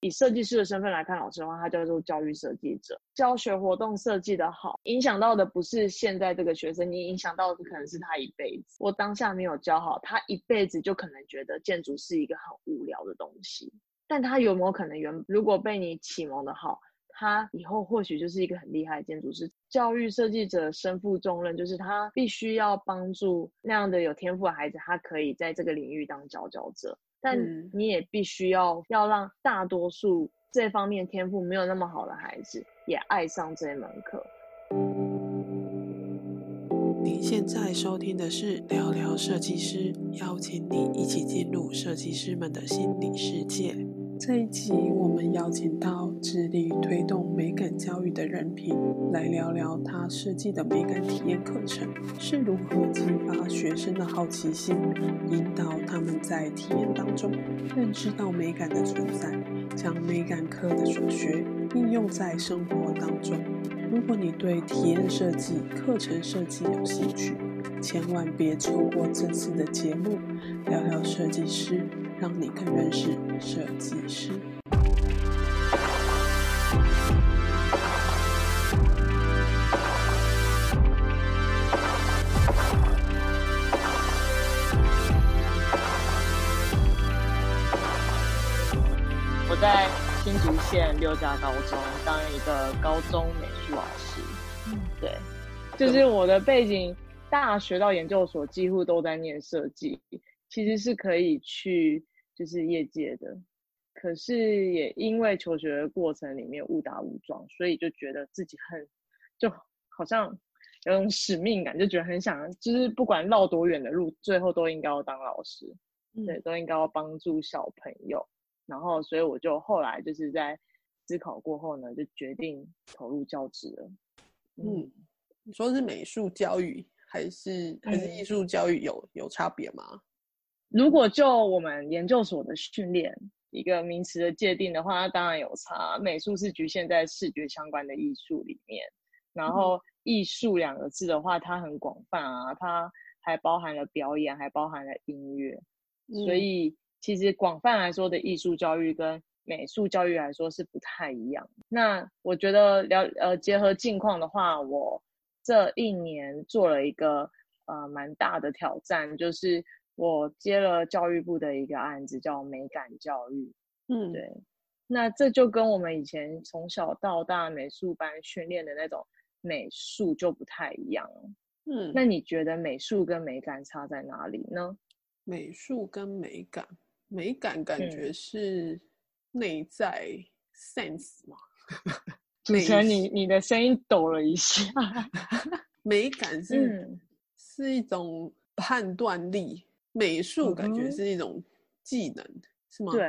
以设计师的身份来看老师的话，他叫做教育设计者。教学活动设计的好，影响到的不是现在这个学生，你影响到的可能是他一辈子。我当下没有教好，他一辈子就可能觉得建筑是一个很无聊的东西。但他有没有可能原如果被你启蒙的好，他以后或许就是一个很厉害的建筑师。教育设计者身负重任，就是他必须要帮助那样的有天赋的孩子，他可以在这个领域当佼佼者。但你也必须要要让大多数这方面天赋没有那么好的孩子也爱上这门课。您现在收听的是聊聊设计师，邀请你一起进入设计师们的心理世界。这一集，我们邀请到致力推动美感教育的人品，来聊聊他设计的美感体验课程是如何激发学生的好奇心，引导他们在体验当中认知到美感的存在，将美感课的所学应用在生活当中。如果你对体验设计、课程设计有兴趣，千万别错过这次的节目，聊聊设计师。让你更认识设计师。我在新竹县六家高中当一个高中美术老师。嗯，对，就是我的背景，大学到研究所几乎都在念设计。其实是可以去就是业界的，可是也因为求学的过程里面误打误撞，所以就觉得自己很就好像有种使命感，就觉得很想，就是不管绕多远的路，最后都应该要当老师，对，都应该要帮助小朋友。然后，所以我就后来就是在思考过后呢，就决定投入教职了。嗯，你说是美术教育还是还是艺术教育有有差别吗？如果就我们研究所的训练一个名词的界定的话，那当然有差。美术是局限在视觉相关的艺术里面，然后艺术两个字的话，它很广泛啊，它还包含了表演，还包含了音乐。所以其实广泛来说的艺术教育跟美术教育来说是不太一样。那我觉得了呃结合近况的话，我这一年做了一个呃蛮大的挑战，就是。我接了教育部的一个案子，叫美感教育。嗯，对，那这就跟我们以前从小到大美术班训练的那种美术就不太一样了。嗯，那你觉得美术跟美感差在哪里呢？美术跟美感，美感感觉是内在 sense 吗？美成你你的声音抖了一下。美感是是一种判断力。美术感觉是一种技能，是吗？对，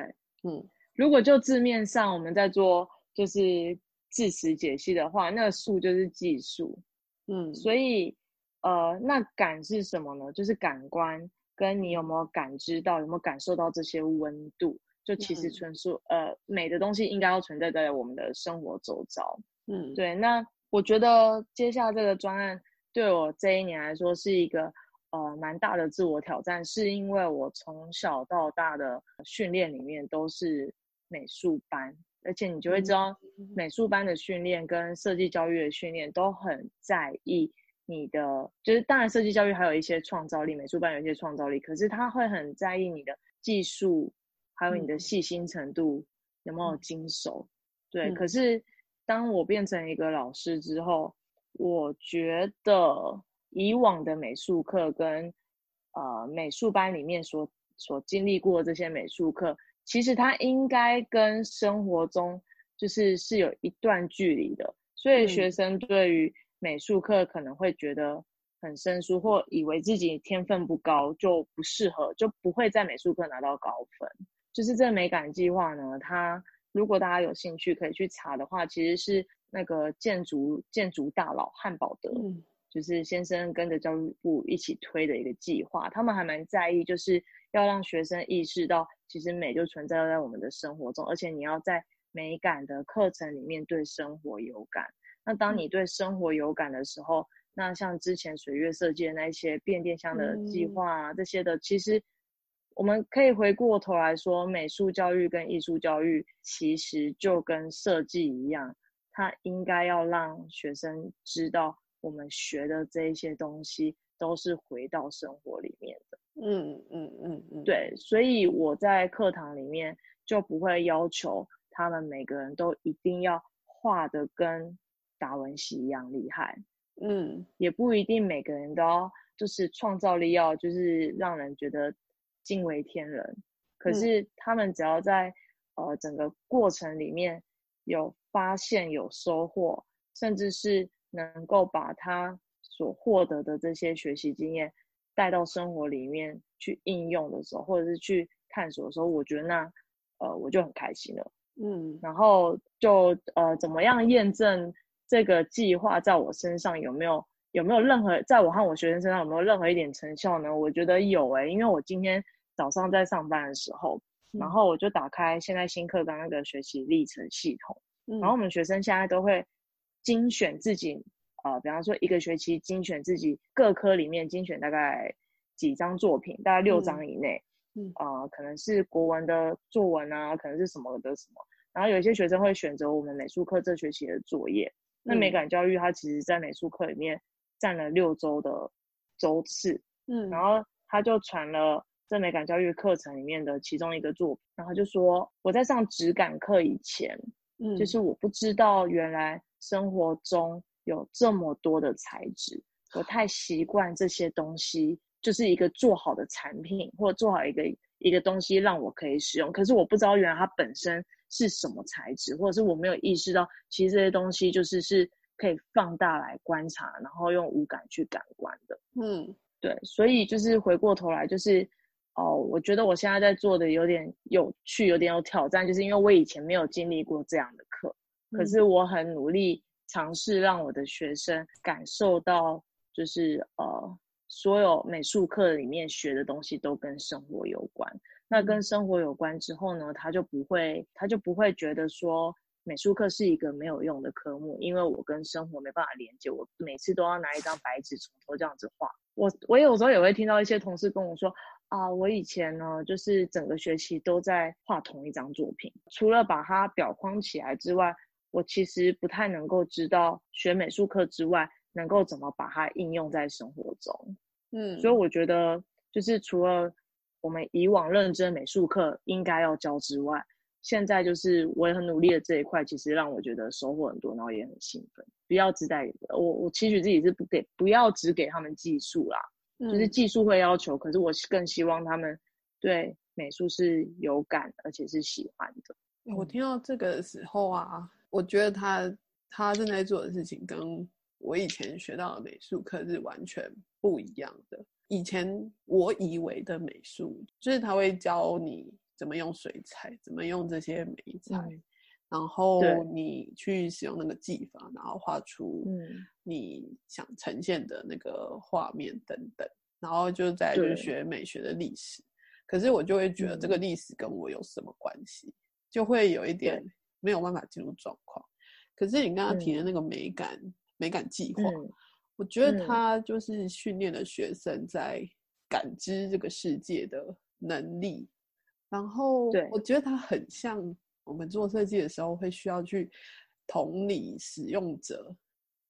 嗯，如果就字面上我们在做就是字词解析的话，那术就是技术，嗯，所以呃，那感是什么呢？就是感官跟你有没有感知到，有没有感受到这些温度，就其实纯属呃美的东西应该要存在在我们的生活周遭，嗯，对。那我觉得接下这个专案对我这一年来说是一个。呃，蛮大的自我挑战，是因为我从小到大的训练里面都是美术班，而且你就会知道，美术班的训练跟设计教育的训练都很在意你的，就是当然设计教育还有一些创造力，美术班有一些创造力，可是他会很在意你的技术，还有你的细心程度有没有经手。对，可是当我变成一个老师之后，我觉得。以往的美术课跟呃美术班里面所所经历过这些美术课，其实它应该跟生活中就是是有一段距离的，所以学生对于美术课可能会觉得很生疏，或以为自己天分不高就不适合，就不会在美术课拿到高分。就是这美感计划呢，它如果大家有兴趣可以去查的话，其实是那个建筑建筑大佬汉堡德。就是先生跟着教育部一起推的一个计划，他们还蛮在意，就是要让学生意识到，其实美就存在在我们的生活中，而且你要在美感的课程里面对生活有感。那当你对生活有感的时候，那像之前水月设计的那些变电箱的计划啊，这些的，其实我们可以回过头来说，美术教育跟艺术教育其实就跟设计一样，它应该要让学生知道，我们学的这一些东西都是回到生活里面的。嗯嗯嗯嗯，对，所以我在课堂里面就不会要求他们每个人都一定要画的跟达文西一样厉害。嗯，也不一定每个人都要，就是创造力要就是让人觉得。惊为天人，可是他们只要在呃整个过程里面有发现、有收获，甚至是能够把他所获得的这些学习经验带到生活里面去应用的时候，或者是去探索的时候，我觉得那呃我就很开心了。嗯，然后就呃怎么样验证这个计划在我身上有没有有没有任何在我和我学生身上有没有任何一点成效呢？我觉得有诶，因为我今天。早上在上班的时候，然后我就打开现在新课纲那个学习历程系统，然后我们学生现在都会精选自己，呃，比方说一个学期精选自己各科里面精选大概几张作品，大概六张以内，嗯，啊，可能是国文的作文啊，可能是什么的什么，然后有一些学生会选择我们美术课这学期的作业，那美感教育它其实在美术课里面占了六周的周次，嗯，然后他就传了。这美感教育课程里面的其中一个作品，然后就说我在上质感课以前，嗯，就是我不知道原来生活中有这么多的材质，我太习惯这些东西就是一个做好的产品，或者做好一个一个东西让我可以使用，可是我不知道原来它本身是什么材质，或者是我没有意识到其实这些东西就是是可以放大来观察，然后用五感去感官的，嗯，对，所以就是回过头来就是。哦，我觉得我现在在做的有点有趣，有点有挑战，就是因为我以前没有经历过这样的课，可是我很努力尝试让我的学生感受到，就是呃，所有美术课里面学的东西都跟生活有关。那跟生活有关之后呢，他就不会，他就不会觉得说美术课是一个没有用的科目，因为我跟生活没办法连接，我每次都要拿一张白纸从头这样子画。我我有时候也会听到一些同事跟我说。啊，我以前呢，就是整个学期都在画同一张作品，除了把它裱框起来之外，我其实不太能够知道学美术课之外，能够怎么把它应用在生活中。嗯，所以我觉得，就是除了我们以往认真美术课应该要教之外，现在就是我也很努力的这一块，其实让我觉得收获很多，然后也很兴奋。不要只带我，我期许自己是不给，不要只给他们技术啦。就是技术会要求，可是我更希望他们对美术是有感，而且是喜欢的。我听到这个的时候啊，我觉得他他正在做的事情跟我以前学到的美术课是完全不一样的。以前我以为的美术，就是他会教你怎么用水彩，怎么用这些美彩，然后你去使用那个技法，然后画出你想呈现的那个画面等等，然后就在就是学美学的历史。可是我就会觉得这个历史跟我有什么关系，就会有一点没有办法进入状况。可是你刚刚提的那个美感美感计划，我觉得它就是训练了学生在感知这个世界的能力。然后我觉得它很像。我们做设计的时候会需要去同理使用者，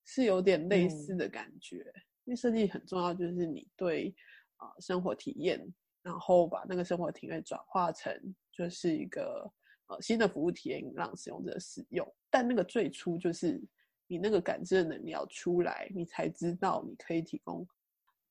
是有点类似的感觉。因为设计很重要，就是你对啊生活体验，然后把那个生活体验转化成就是一个呃新的服务体验，让使用者使用。但那个最初就是你那个感知的能力要出来，你才知道你可以提供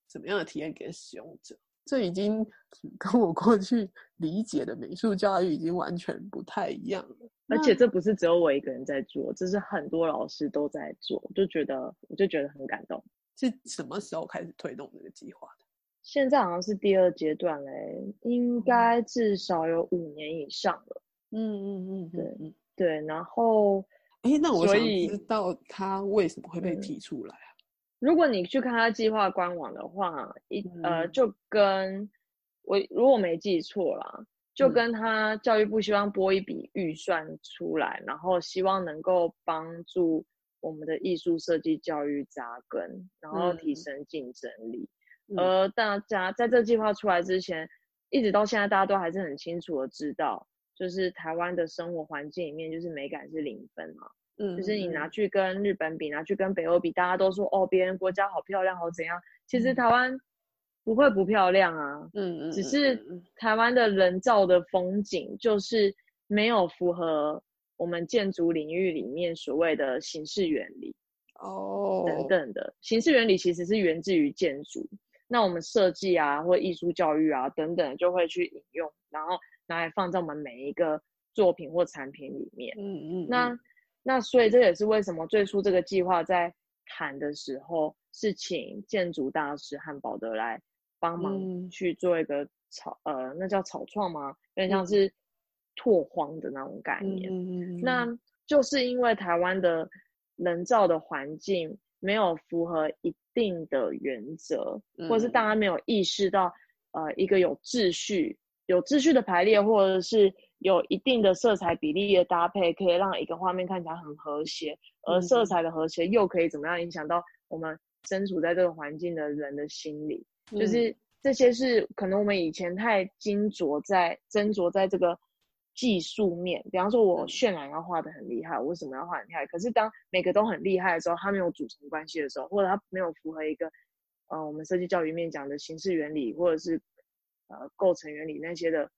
什么样的体验给使用者。这已经 跟我过去理解的美术教育已经完全不太一样了，而且这不是只有我一个人在做，这是很多老师都在做，就觉得我就觉得很感动。是什么时候开始推动这个计划的？现在好像是第二阶段嘞，应该至少有五年以上了。嗯嗯嗯，对对。然后，哎，那我想知道他为什么会被提出来啊。如果你去看他计划官网的话，一呃，就跟我如果没记错啦，就跟他教育部希望拨一笔预算出来，然后希望能够帮助我们的艺术设计教育扎根，然后提升竞争力。而大家在这计划出来之前，一直到现在，大家都还是很清楚的知道，就是台湾的生活环境里面，就是美感是零分嘛。嗯，就是你拿去跟日本比，拿去跟北欧比，大家都说哦，别人国家好漂亮，好怎样？其实台湾不会不漂亮啊。嗯嗯，只是台湾的人造的风景就是没有符合我们建筑领域里面所谓的形式原理哦等等的形式原理，其实是源自于建筑。那我们设计啊，或艺术教育啊等等，就会去引用，然后拿来放在我们每一个作品或产品里面。嗯嗯。那那所以这也是为什么最初这个计划在谈的时候，是请建筑大师汉堡德来帮忙去做一个草呃，那叫草创吗？有点像是拓荒的那种概念。嗯嗯。那就是因为台湾的人造的环境没有符合一。定的原则，或者是大家没有意识到，呃，一个有秩序、有秩序的排列，或者是有一定的色彩比例的搭配，可以让一个画面看起来很和谐。而色彩的和谐又可以怎么样影响到我们身处在这个环境的人的心理？就是这些是可能我们以前太精琢在斟酌在这个。技术面，比方说，我渲染要画的很厉害，我为什么要画很厉害？可是当每个都很厉害的时候，它没有组成关系的时候，或者它没有符合一个，呃，我们设计教育面讲的形式原理，或者是呃构成原理那些的，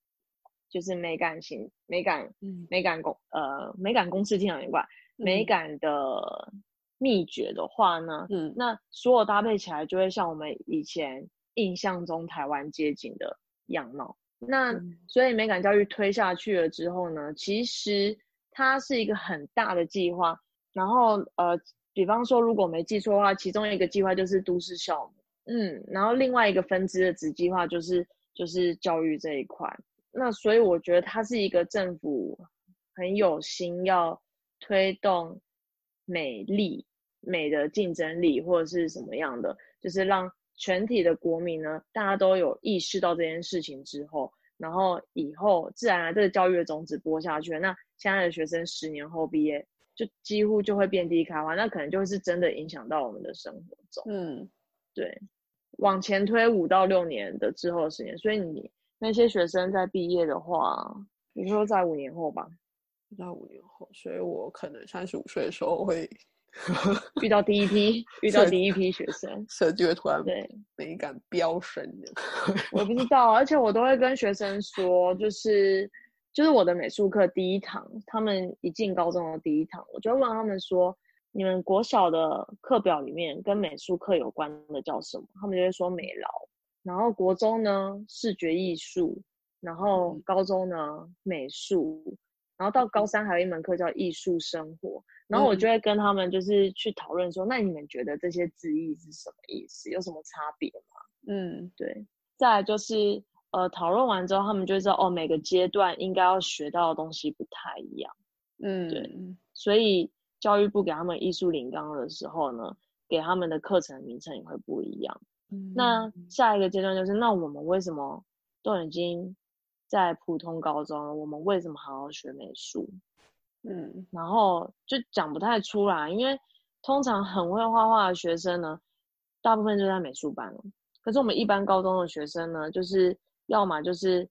就是美感型、美感、美感公呃美感公式听很怪，美感的秘诀的话呢，嗯，那所有搭配起来就会像我们以前印象中台湾街景的样貌。那所以美感教育推下去了之后呢，其实它是一个很大的计划。然后呃，比方说如果没记错的话，其中一个计划就是都市校，嗯，然后另外一个分支的子计划就是就是教育这一块。那所以我觉得它是一个政府很有心要推动美丽美的竞争力或者是什么样的，就是让。全体的国民呢，大家都有意识到这件事情之后，然后以后自然这个教育的种子播下去，那现在的学生十年后毕业，就几乎就会遍地开花，那可能就是真的影响到我们的生活中。嗯，对，往前推五到六年的之后的时间，所以你那些学生在毕业的话，你说在五年后吧，在五年后，所以我可能三十五岁的时候会。遇到第一批，遇到第一批学生，设计会突然对美感飙升的。我不知 道，而且我都会跟学生说，就是就是我的美术课第一堂，他们一进高中的第一堂，我就问他们说，你们国小的课表里面跟美术课有关的叫什么？他们就会说美劳。然后国中呢，视觉艺术，然后高中呢，美术，然后到高三还有一门课叫艺术生活。然后我就会跟他们就是去讨论说，那你们觉得这些字义是什么意思？有什么差别吗？嗯，对。再来就是呃，讨论完之后，他们就知道哦，每个阶段应该要学到的东西不太一样。嗯，对。所以教育部给他们艺术领纲的时候呢，给他们的课程名称也会不一样。嗯，那下一个阶段就是，那我们为什么都已经在普通高中了，我们为什么还要学美术？嗯，然后就讲不太出来，因为通常很会画画的学生呢，大部分就在美术班了。可是我们一般高中的学生呢，就是要么就是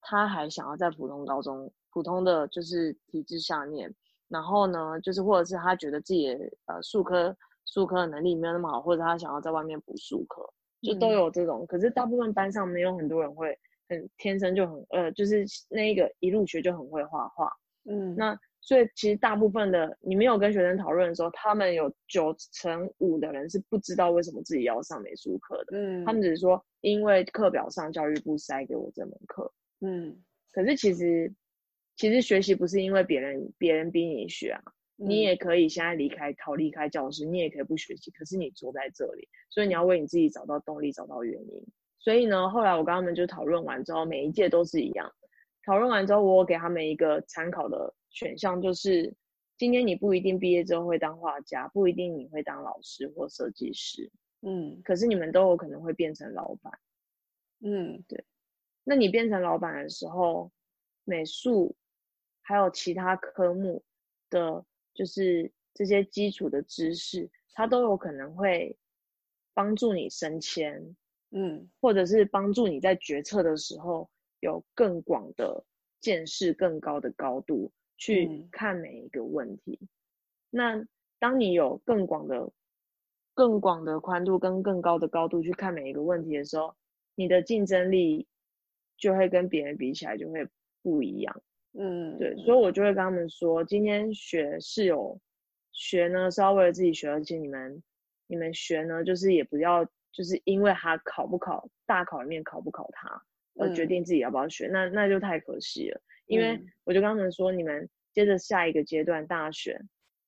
他还想要在普通高中、普通的就是体制下面，然后呢，就是或者是他觉得自己的呃数科数科的能力没有那么好，或者他想要在外面补数科，就都有这种。可是大部分班上没有很多人会很天生就很呃，就是那一个一入学就很会画画。嗯，那。所以其实大部分的你没有跟学生讨论的时候，他们有九成五的人是不知道为什么自己要上美术课的。嗯，他们只是说因为课表上教育部塞给我这门课。嗯，可是其实其实学习不是因为别人别人逼你学啊，你也可以现在离开逃离开教室，你也可以不学习，可是你坐在这里，所以你要为你自己找到动力，找到原因。所以呢，后来我跟他们就讨论完之后，每一届都是一样。讨论完之后，我给他们一个参考的。选项就是，今天你不一定毕业之后会当画家，不一定你会当老师或设计师，嗯，可是你们都有可能会变成老板，嗯，对。那你变成老板的时候，美术还有其他科目的，就是这些基础的知识，它都有可能会帮助你升迁，嗯，或者是帮助你在决策的时候有更广的见识、更高的高度去看每一个问题。那当你有更广的、更广的宽度跟更高的高度去看每一个问题的时候，你的竞争力就会跟别人比起来就会不一样。嗯，对，所以我就会跟他们说，今天学是有学呢，是要为了自己学，而且你们你们学呢，就是也不要就是因为他考不考大考里面考不考他，而决定自己要不要学，那那就太可惜了。因为我就跟他们说，你们接着下一个阶段大学，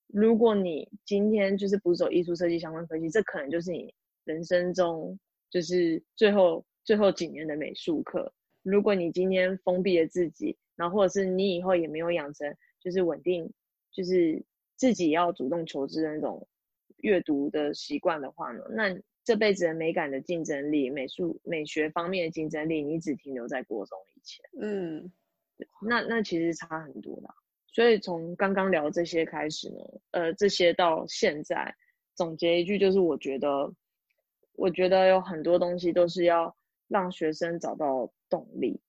如果你今天就是不走艺术设计相关科技，这可能就是你人生中就是最后最后几年的美术课。如果你今天封闭了自己，然后或者是你以后也没有养成就是稳定，就是自己要主动求知的那种阅读的习惯的话呢，那这辈子的美感的竞争力、美术美学方面的竞争力，你只停留在国中以前。嗯，那那其实差很多的。所以从刚刚聊这些开始呢，呃，这些到现在总结一句，就是我觉得，我觉得有很多东西都是要让学生找到动力。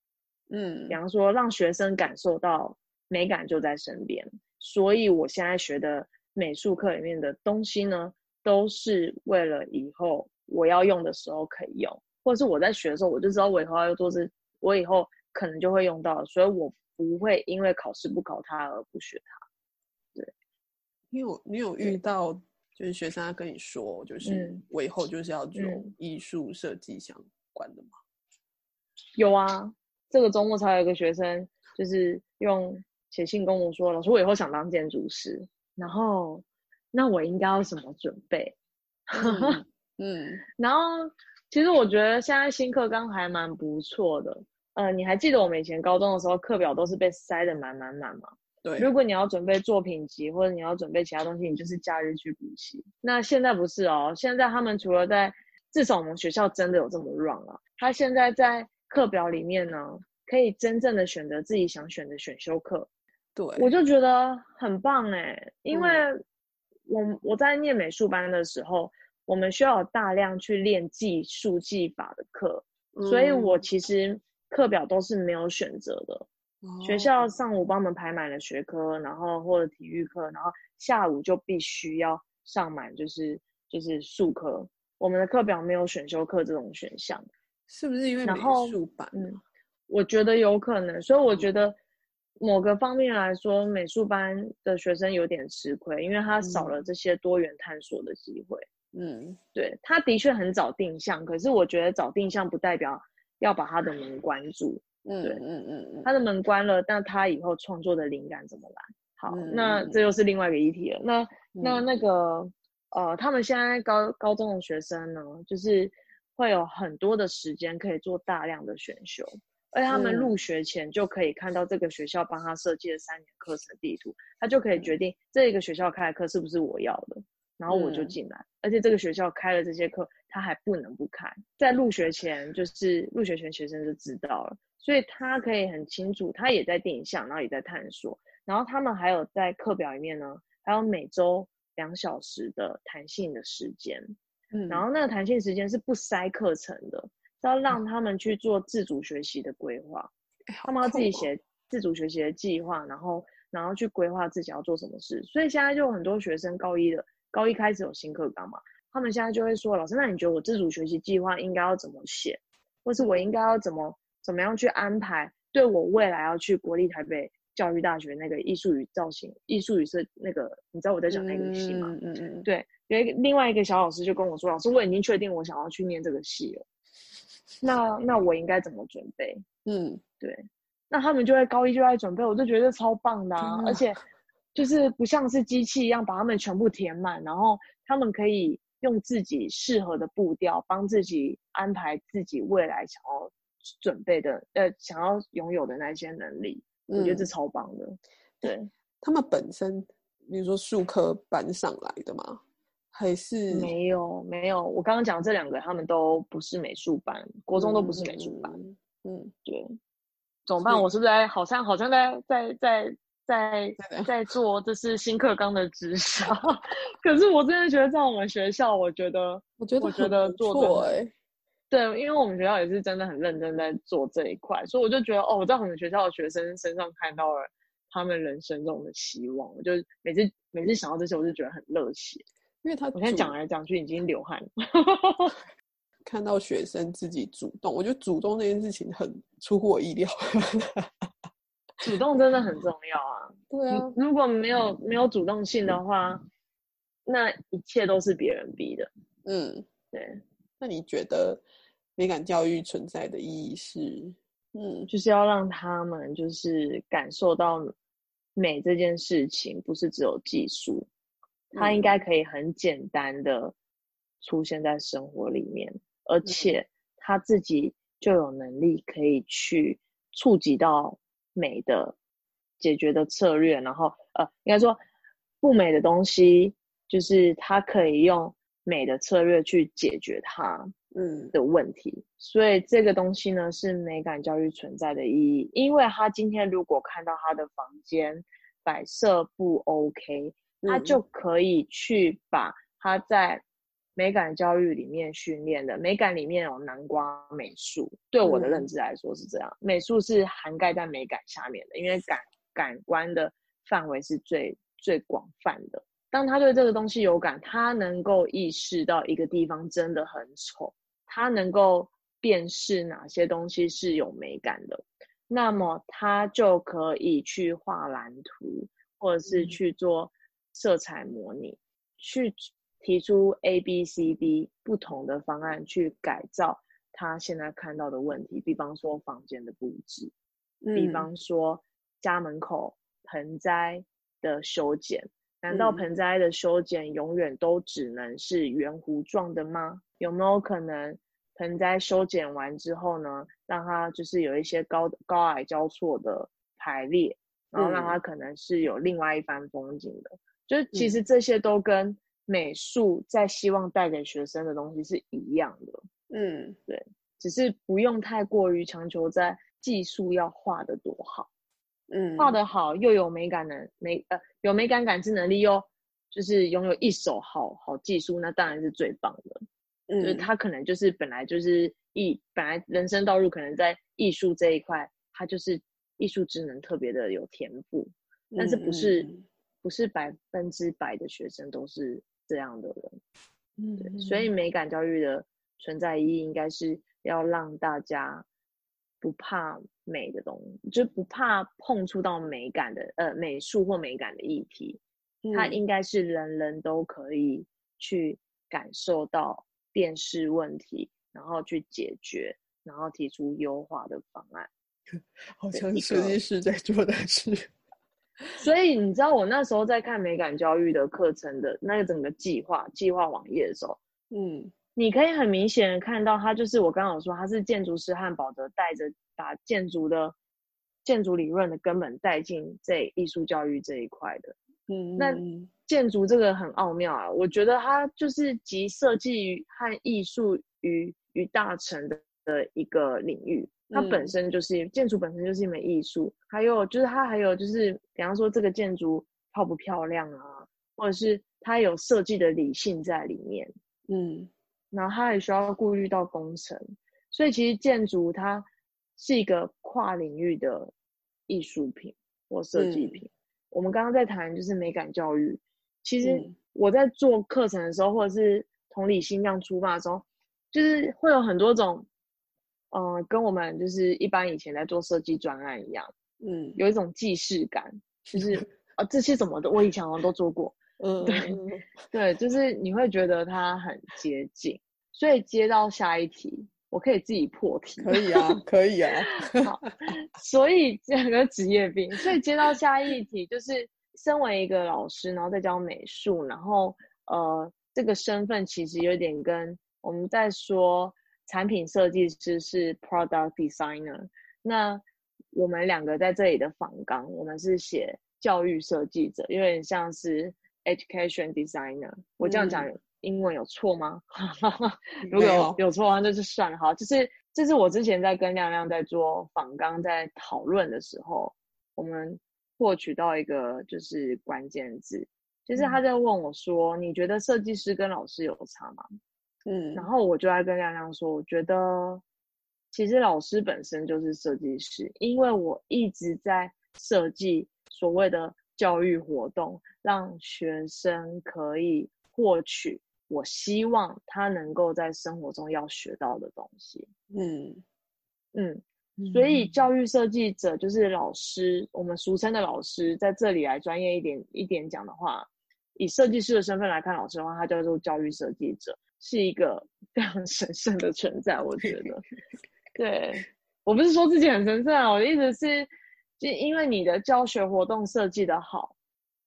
嗯，比方说让学生感受到美感就在身边，所以我现在学的美术课里面的东西呢，都是为了以后我要用的时候可以用，或者是我在学的时候我就知道我以后要做这，我以后可能就会用到，所以我不会因为考试不考它而不学它。对，你有你有遇到就是学生他跟你说，就是我以后就是要做艺术设计相关的吗？有啊。这个周末才有一个学生，就是用写信跟我说：“老师，我以后想当建筑师。”然后，那我应该要什么准备？嗯，然后其实我觉得现在新课纲还蛮不错的。呃，你还记得我们以前高中的时候，课表都是被塞得满满满吗？对。如果你要准备作品集或者你要准备其他东西，你就是假日去补习。那现在不是哦，现在他们除了在，至少我们学校真的有这么 run 啊，他现在在。课表里面呢，可以真正的选择自己想选的选修课，对我就觉得很棒哎，因为我我在念美术班的时候，我们需要大量去练技术技法的课，所以我其实课表都是没有选择的，学校上午帮我们排满了学科，然后或者体育课，然后下午就必须要上满就是就是数科，我们的课表没有选修课这种选项。是不是因为美术班？嗯，我觉得有可能，所以我觉得某个方面来说，美术班的学生有点吃亏，因为他少了这些多元探索的机会。嗯，对，他的确很早定向，可是我觉得早定向不代表要把他的门关住。嗯，对，嗯嗯嗯，他的门关了，那他以后创作的灵感怎么来？好，那这又是另外一个议题了。那那那个呃，他们现在高高中的学生呢，就是。会有很多的时间可以做大量的选修，而他们入学前就可以看到这个学校帮他设计的三年课程地图，他就可以决定这个学校开的课是不是我要的，然后我就进来。而且这个学校开了这些课，他还不能不开。在入学前，就是入学前学生就知道了，所以他可以很清楚，他也在定向，然后也在探索。然后他们还有在课表里面呢，还有每周两小时的弹性的时间。然后那个弹性时间是不塞课程的，是要让他们去做自主学习的规划，他们要自己写自主学习的计划，然后然后去规划自己要做什么事。所以现在就很多学生高一的高一开始有新课纲嘛，他们现在就会说，老师，那你觉得我自主学习计划应该要怎么写，或是我应该要怎么怎么样去安排，对我未来要去国立台北教育大学那个艺术与造型、艺术与设那个，你知道我在讲那个戏吗？嗯嗯嗯，对。有一个另外一个小老师就跟我说：“老师，我已经确定我想要去念这个系了。那那我应该怎么准备？”嗯，对。那他们就在高一就在准备，我就觉得超棒的啊，而且就是不像是机器一样把他们全部填满，然后他们可以用自己适合的步调，帮自己安排自己未来想要准备的呃想要拥有的那些能力。我觉得这超棒的。对他们本身，比如说数科班上来的嘛。还是没有没有，我刚刚讲这两个，他们都不是美术班，国中都不是美术班。嗯，对，怎么办？我是不是在好像好像在在在在在做这是新课纲的直销？可是我真的觉得在我们学校，我觉得我觉得我觉得做错哎。对，因为我们学校也是真的很认真在做这一块，所以我就觉得哦，我在我们学校的学生身上看到了他们人生中的希望。我就每次每次想到这些，我就觉得很热血。因为他我现在讲来讲去已经流汗，看到学生自己主动，我觉得主动这件事情很出乎我意料。主动真的很重要啊！对啊，如果没有没有主动性的话，那一切都是别人逼的。嗯，对。那你觉得？美感教育存在的意义是，嗯，就是要让他们就是感受到美这件事情不是只有技术，它应该可以很简单的出现在生活里面，而且他自己就有能力可以去触及到美的解决的策略，然后呃，应该说不美的东西，就是他可以用美的策略去解决它。嗯的问题，所以这个东西呢是美感教育存在的意义。因为他今天如果看到他的房间摆设不 OK，他就可以去把他在美感教育里面训练的美感里面有南瓜美术。对我的认知来说是这样，美术是涵盖在美感下面的，因为感感官的范围是最最广泛的。当他对这个东西有感，他能够意识到一个地方真的很丑。他能够辨识哪些东西是有美感的，那么他就可以去画蓝图，或者是去做色彩模拟，去提出 A、B、C、D 不同的方案去改造他现在看到的问题。比方说房间的布置，比方说家门口盆栽的修剪，难道盆栽的修剪永远都只能是圆弧状的吗？有没有可能？盆栽修剪完之后呢，让它就是有一些高高矮交错的排列，然后让它可能是有另外一番风景的。就是其实这些都跟美术在希望带给学生的东西是一样的。嗯，对，只是不用太过于强求在技术要画的多好。嗯，画的好又有美感能美呃有美感感知能力又就是拥有一手好好技术，那当然是最棒的。就是他可能就是本来就是艺，本来人生道路可能在艺术这一块，他就是艺术智能特别的有天赋，但是不是不是百分之百的学生都是这样的人，嗯，对，所以美感教育的存在意义应该是要让大家不怕美的东西，就不怕碰触到美感的呃美术或美感的议题，它应该是人人都可以去感受到。辨识问题，然后去解决，然后提出优化的方案，好像设计师在做的事。所以你知道，我那时候在看美感教育的课程的那个整个计划计划网页的时候，嗯，你可以很明显的看到，他就是我刚刚说，他是建筑师汉堡德带着把建筑的建筑理论的根本带进这艺术教育这一块的。嗯，那建筑这个很奥妙啊，我觉得它就是集设计和艺术于于大成的的一个领域。它本身就是建筑本身就是一门艺术，还有就是它还有就是，比方说这个建筑漂不漂亮啊，或者是它有设计的理性在里面。嗯，然后它也需要顾虑到工程，所以其实建筑它是一个跨领域的艺术品或设计品。我们刚刚在谈就是美感教育，其实我在做课程的时候，或者是同理心这样出发的时候，就是会有很多种，嗯，跟我们就是一般以前在做设计专案一样，嗯，有一种既视感，就是 啊这些什么的我以前好像都做过，嗯，对对，就是你会觉得它很接近，所以接到下一题。我可以自己破题，可以啊，可以啊。好，所以这个职业病，所以接到下一题就是，身为一个老师，然后再教美术，然后呃，这个身份其实有点跟我们在说产品设计师是 product designer，那我们两个在这里的访纲，我们是写教育设计者，有点像是 education designer。我这样讲。英文有错吗？如果有有错的话，那就算了。好，就是这是我之前在跟亮亮在做访纲在讨论的时候，我们获取到一个就是关键字，就是他在问我说：“你觉得设计师跟老师有差吗？”嗯，然后我就在跟亮亮说，我觉得其实老师本身就是设计师，因为我一直在设计所谓的教育活动，让学生可以获取我希望他能够在生活中要学到的东西。嗯嗯，所以教育设计者就是老师，我们俗称的老师，在这里来专业一点一点讲的话，以设计师的身份来看老师的话，他叫做教育设计者。是一个 非常神圣的存在，我觉得。对我不是说自己很神圣啊，我的意思是，就因为你的教学活动设计的好，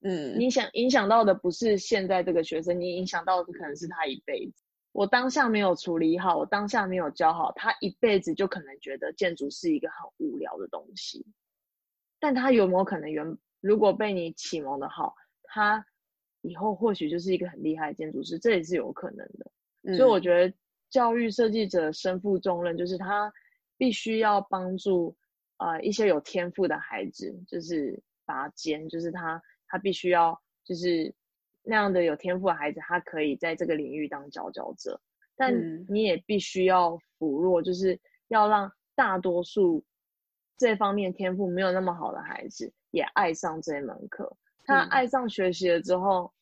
嗯，你想影响到的不是现在这个学生，你影响到的可能是他一辈子。我当下没有处理好，我当下没有教好，他一辈子就可能觉得建筑是一个很无聊的东西。但他有没有可能原如果被你启蒙的好，他以后或许就是一个很厉害的建筑师，这也是有可能的。所以我觉得教育设计者身负重任，就是他必须要帮助呃一些有天赋的孩子，就是拔尖，就是他他必须要就是那样的有天赋的孩子，他可以在这个领域当佼佼者。但你也必须要扶弱，就是要让大多数这方面天赋没有那么好的孩子也爱上这门课。他爱上学习了之后，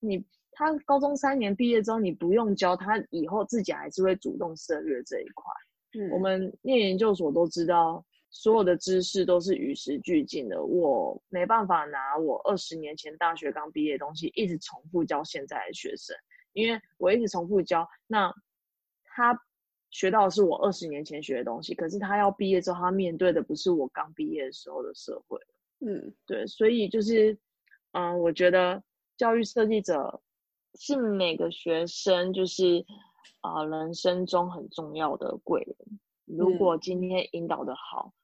你。他高中三年毕业之后，你不用教他，以后自己还是会主动涉略这一块。嗯，我们念研究所都知道，所有的知识都是与时俱进的。我没办法拿我二十年前大学刚毕业的东西一直重复教现在的学生，因为我一直重复教，那他学到的是我二十年前学的东西，可是他要毕业之后，他面对的不是我刚毕业的时候的社会。嗯，对，所以就是，嗯，我觉得教育设计者。是每个学生就是啊人生中很重要的贵人。如果今天引导的好，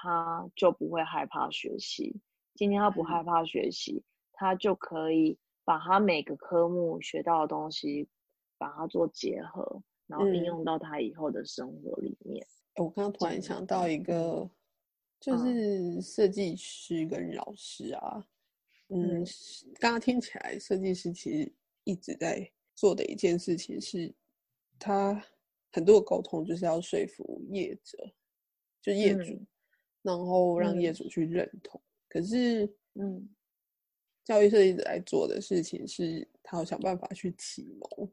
他就不会害怕学习。今天他不害怕学习，他就可以把他每个科目学到的东西，把它做结合，然后应用到他以后的生活里面。我刚刚突然想到一个，就是设计师跟老师啊，嗯，刚刚听起来设计师其实。一直在做的一件事情是，他很多的沟通就是要说服业者，就业主，然后让业主去认同。可是，嗯，教育设计者来做的事情是，他要想办法去启蒙，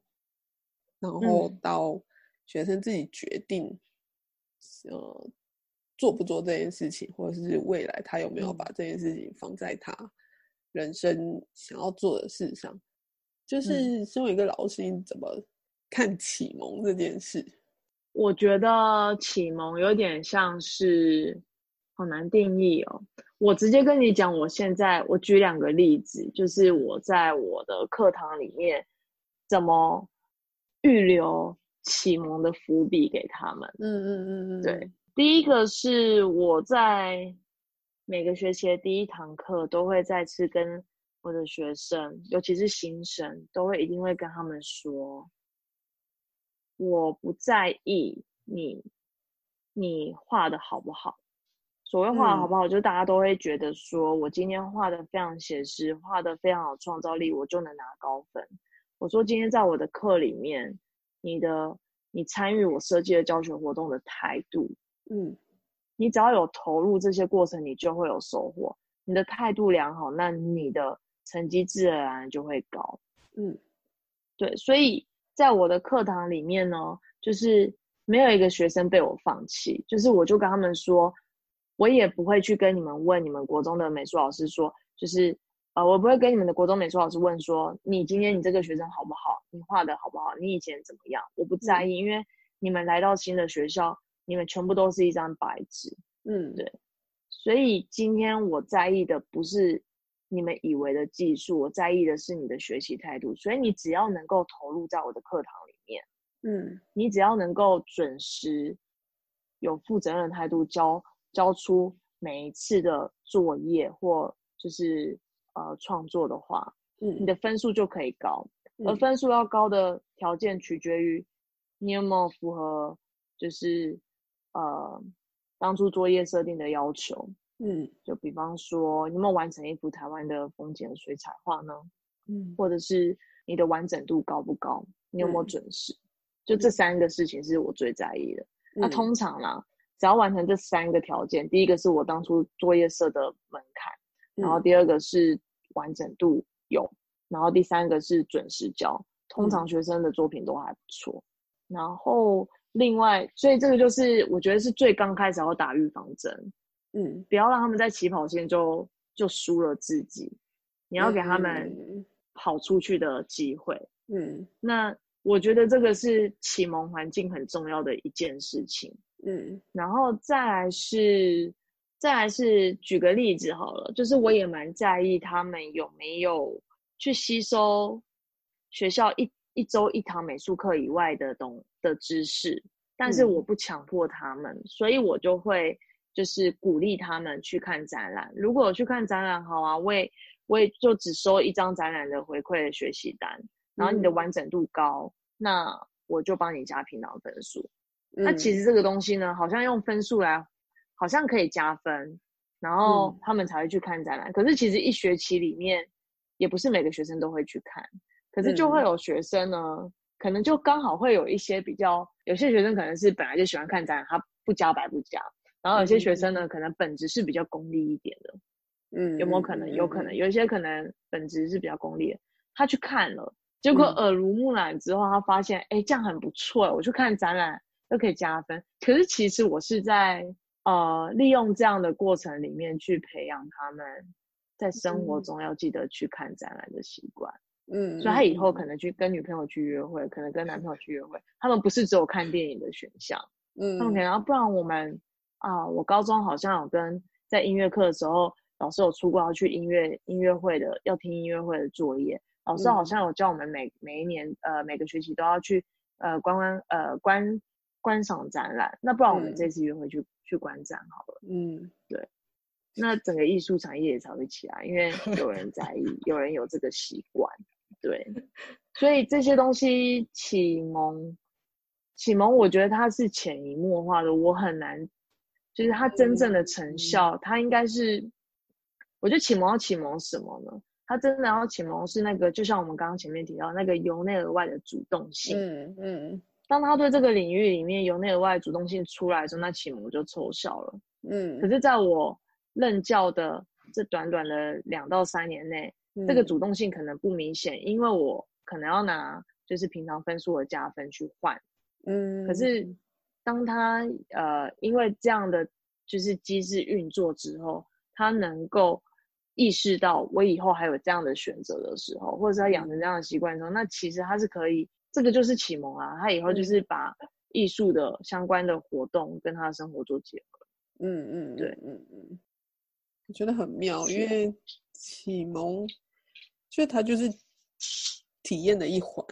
然后到学生自己决定，呃，做不做这件事情，或者是未来他有没有把这件事情放在他人生想要做的事上。就是身为一个老师，你怎么看启蒙这件事？我觉得启蒙有点像是好难定义哦。我直接跟你讲，我现在我举两个例子，就是我在我的课堂里面怎么预留启蒙的伏笔给他们。嗯嗯嗯嗯，对。第一个是我在每个学期的第一堂课都会再次跟。我的学生，尤其是新生，都会一定会跟他们说：“我不在意你，你画的好不好。所谓画的好不好，就大家都会觉得说，我今天画的非常写实，画的非常有创造力，我就能拿高分。我说今天在我的课里面，你的你参与我设计的教学活动的态度，嗯，你只要有投入这些过程，你就会有收获。你的态度良好，那你的。成绩自然而然就会高，嗯，对，所以在我的课堂里面呢，就是没有一个学生被我放弃，就是我就跟他们说，我也不会去跟你们问你们国中的美术老师说，就是呃，我不会跟你们的国中美术老师问说，你今天你这个学生好不好，你画的好不好，你以前怎么样，我不在意，因为你们来到新的学校，你们全部都是一张白纸，嗯，对，所以今天我在意的不是。你们以为的技术，我在意的是你的学习态度。所以你只要能够投入在我的课堂里面，嗯，你只要能够准时、有负责任的态度交交出每一次的作业或就是呃创作的话，嗯，你的分数就可以高。而分数要高的条件取决于你有没有符合就是呃当初作业设定的要求。嗯，就比方说，你有没有完成一幅台湾的风景水彩画呢？嗯，或者是你的完整度高不高？你有没有准时？就这三个事情是我最在意的。那通常呢，只要完成这三个条件，第一个是我当初作业设的门槛，然后第二个是完整度有，然后第三个是准时交，通常学生的作品都还不错。然后另外，所以这个就是我觉得是最刚开始要打预防针，嗯，不要让他们在起跑线就就输了自己，你要给他们跑出去的机会，嗯，那。我觉得这个是启蒙环境很重要的一件事情，嗯，然后再来是，再来是举个例子好了，就是我也蛮在意他们有没有去吸收学校一一周一堂美术课以外的懂的知识，但是我不强迫他们，所以我就会就是鼓励他们去看展览。如果去看展览，好啊，我也我也就只收一张展览的回馈的学习单。然后你的完整度高，那我就帮你加平档分数。那其实这个东西呢，好像用分数来，好像可以加分，然后他们才会去看展览。可是其实一学期里面，也不是每个学生都会去看。可是就会有学生呢，可能就刚好会有一些比较，有些学生可能是本来就喜欢看展览，他不加白不加。然后有些学生呢，可能本质是比较功利一点的。嗯，有没有可能？有可能，有一些可能本质是比较功利的，他去看了。结果耳濡目染之后，他发现，哎，这样很不错，我去看展览都可以加分。可是其实我是在呃利用这样的过程里面去培养他们在生活中要记得去看展览的习惯。嗯，所以他以后可能去跟女朋友去约会，可能跟男朋友去约会，他们不是只有看电影的选项。嗯，他们可能不然我们啊，我高中好像有跟在音乐课的时候，老师有出过要去音乐音乐会的，要听音乐会的作业。老师好像有叫我们每每一年呃每个学期都要去呃观观呃观观赏展览，那不然我们这次约会去去观展好了。嗯，对，那整个艺术产业也才会起来，因为有人在意，有人有这个习惯，对，所以这些东西启蒙启蒙，我觉得它是潜移默化的，我很难，就是它真正的成效，它应该是，我觉得启蒙要启蒙什么呢？它真的要启蒙是那个，就像我们刚刚前面提到那个由内而外的主动性。嗯嗯。当他对这个领域里面由内而外主动性出来的时候，那启蒙就凑效了。嗯。可是在我任教的这短短的两到三年内，这个主动性可能不明显，因为我可能要拿就是平常分数的加分去换。嗯。可是当他呃因为这样的就是机制运作之后，他能够。意识到我以后还有这样的选择的时候，或者是他养成这样的习惯的时候，那其实他是可以，这个就是启蒙啊。他以后就是把艺术的相关的活动跟他的生活做结合。嗯嗯，对，嗯嗯，我觉得很妙，因为启蒙，所以它就是体验的一环。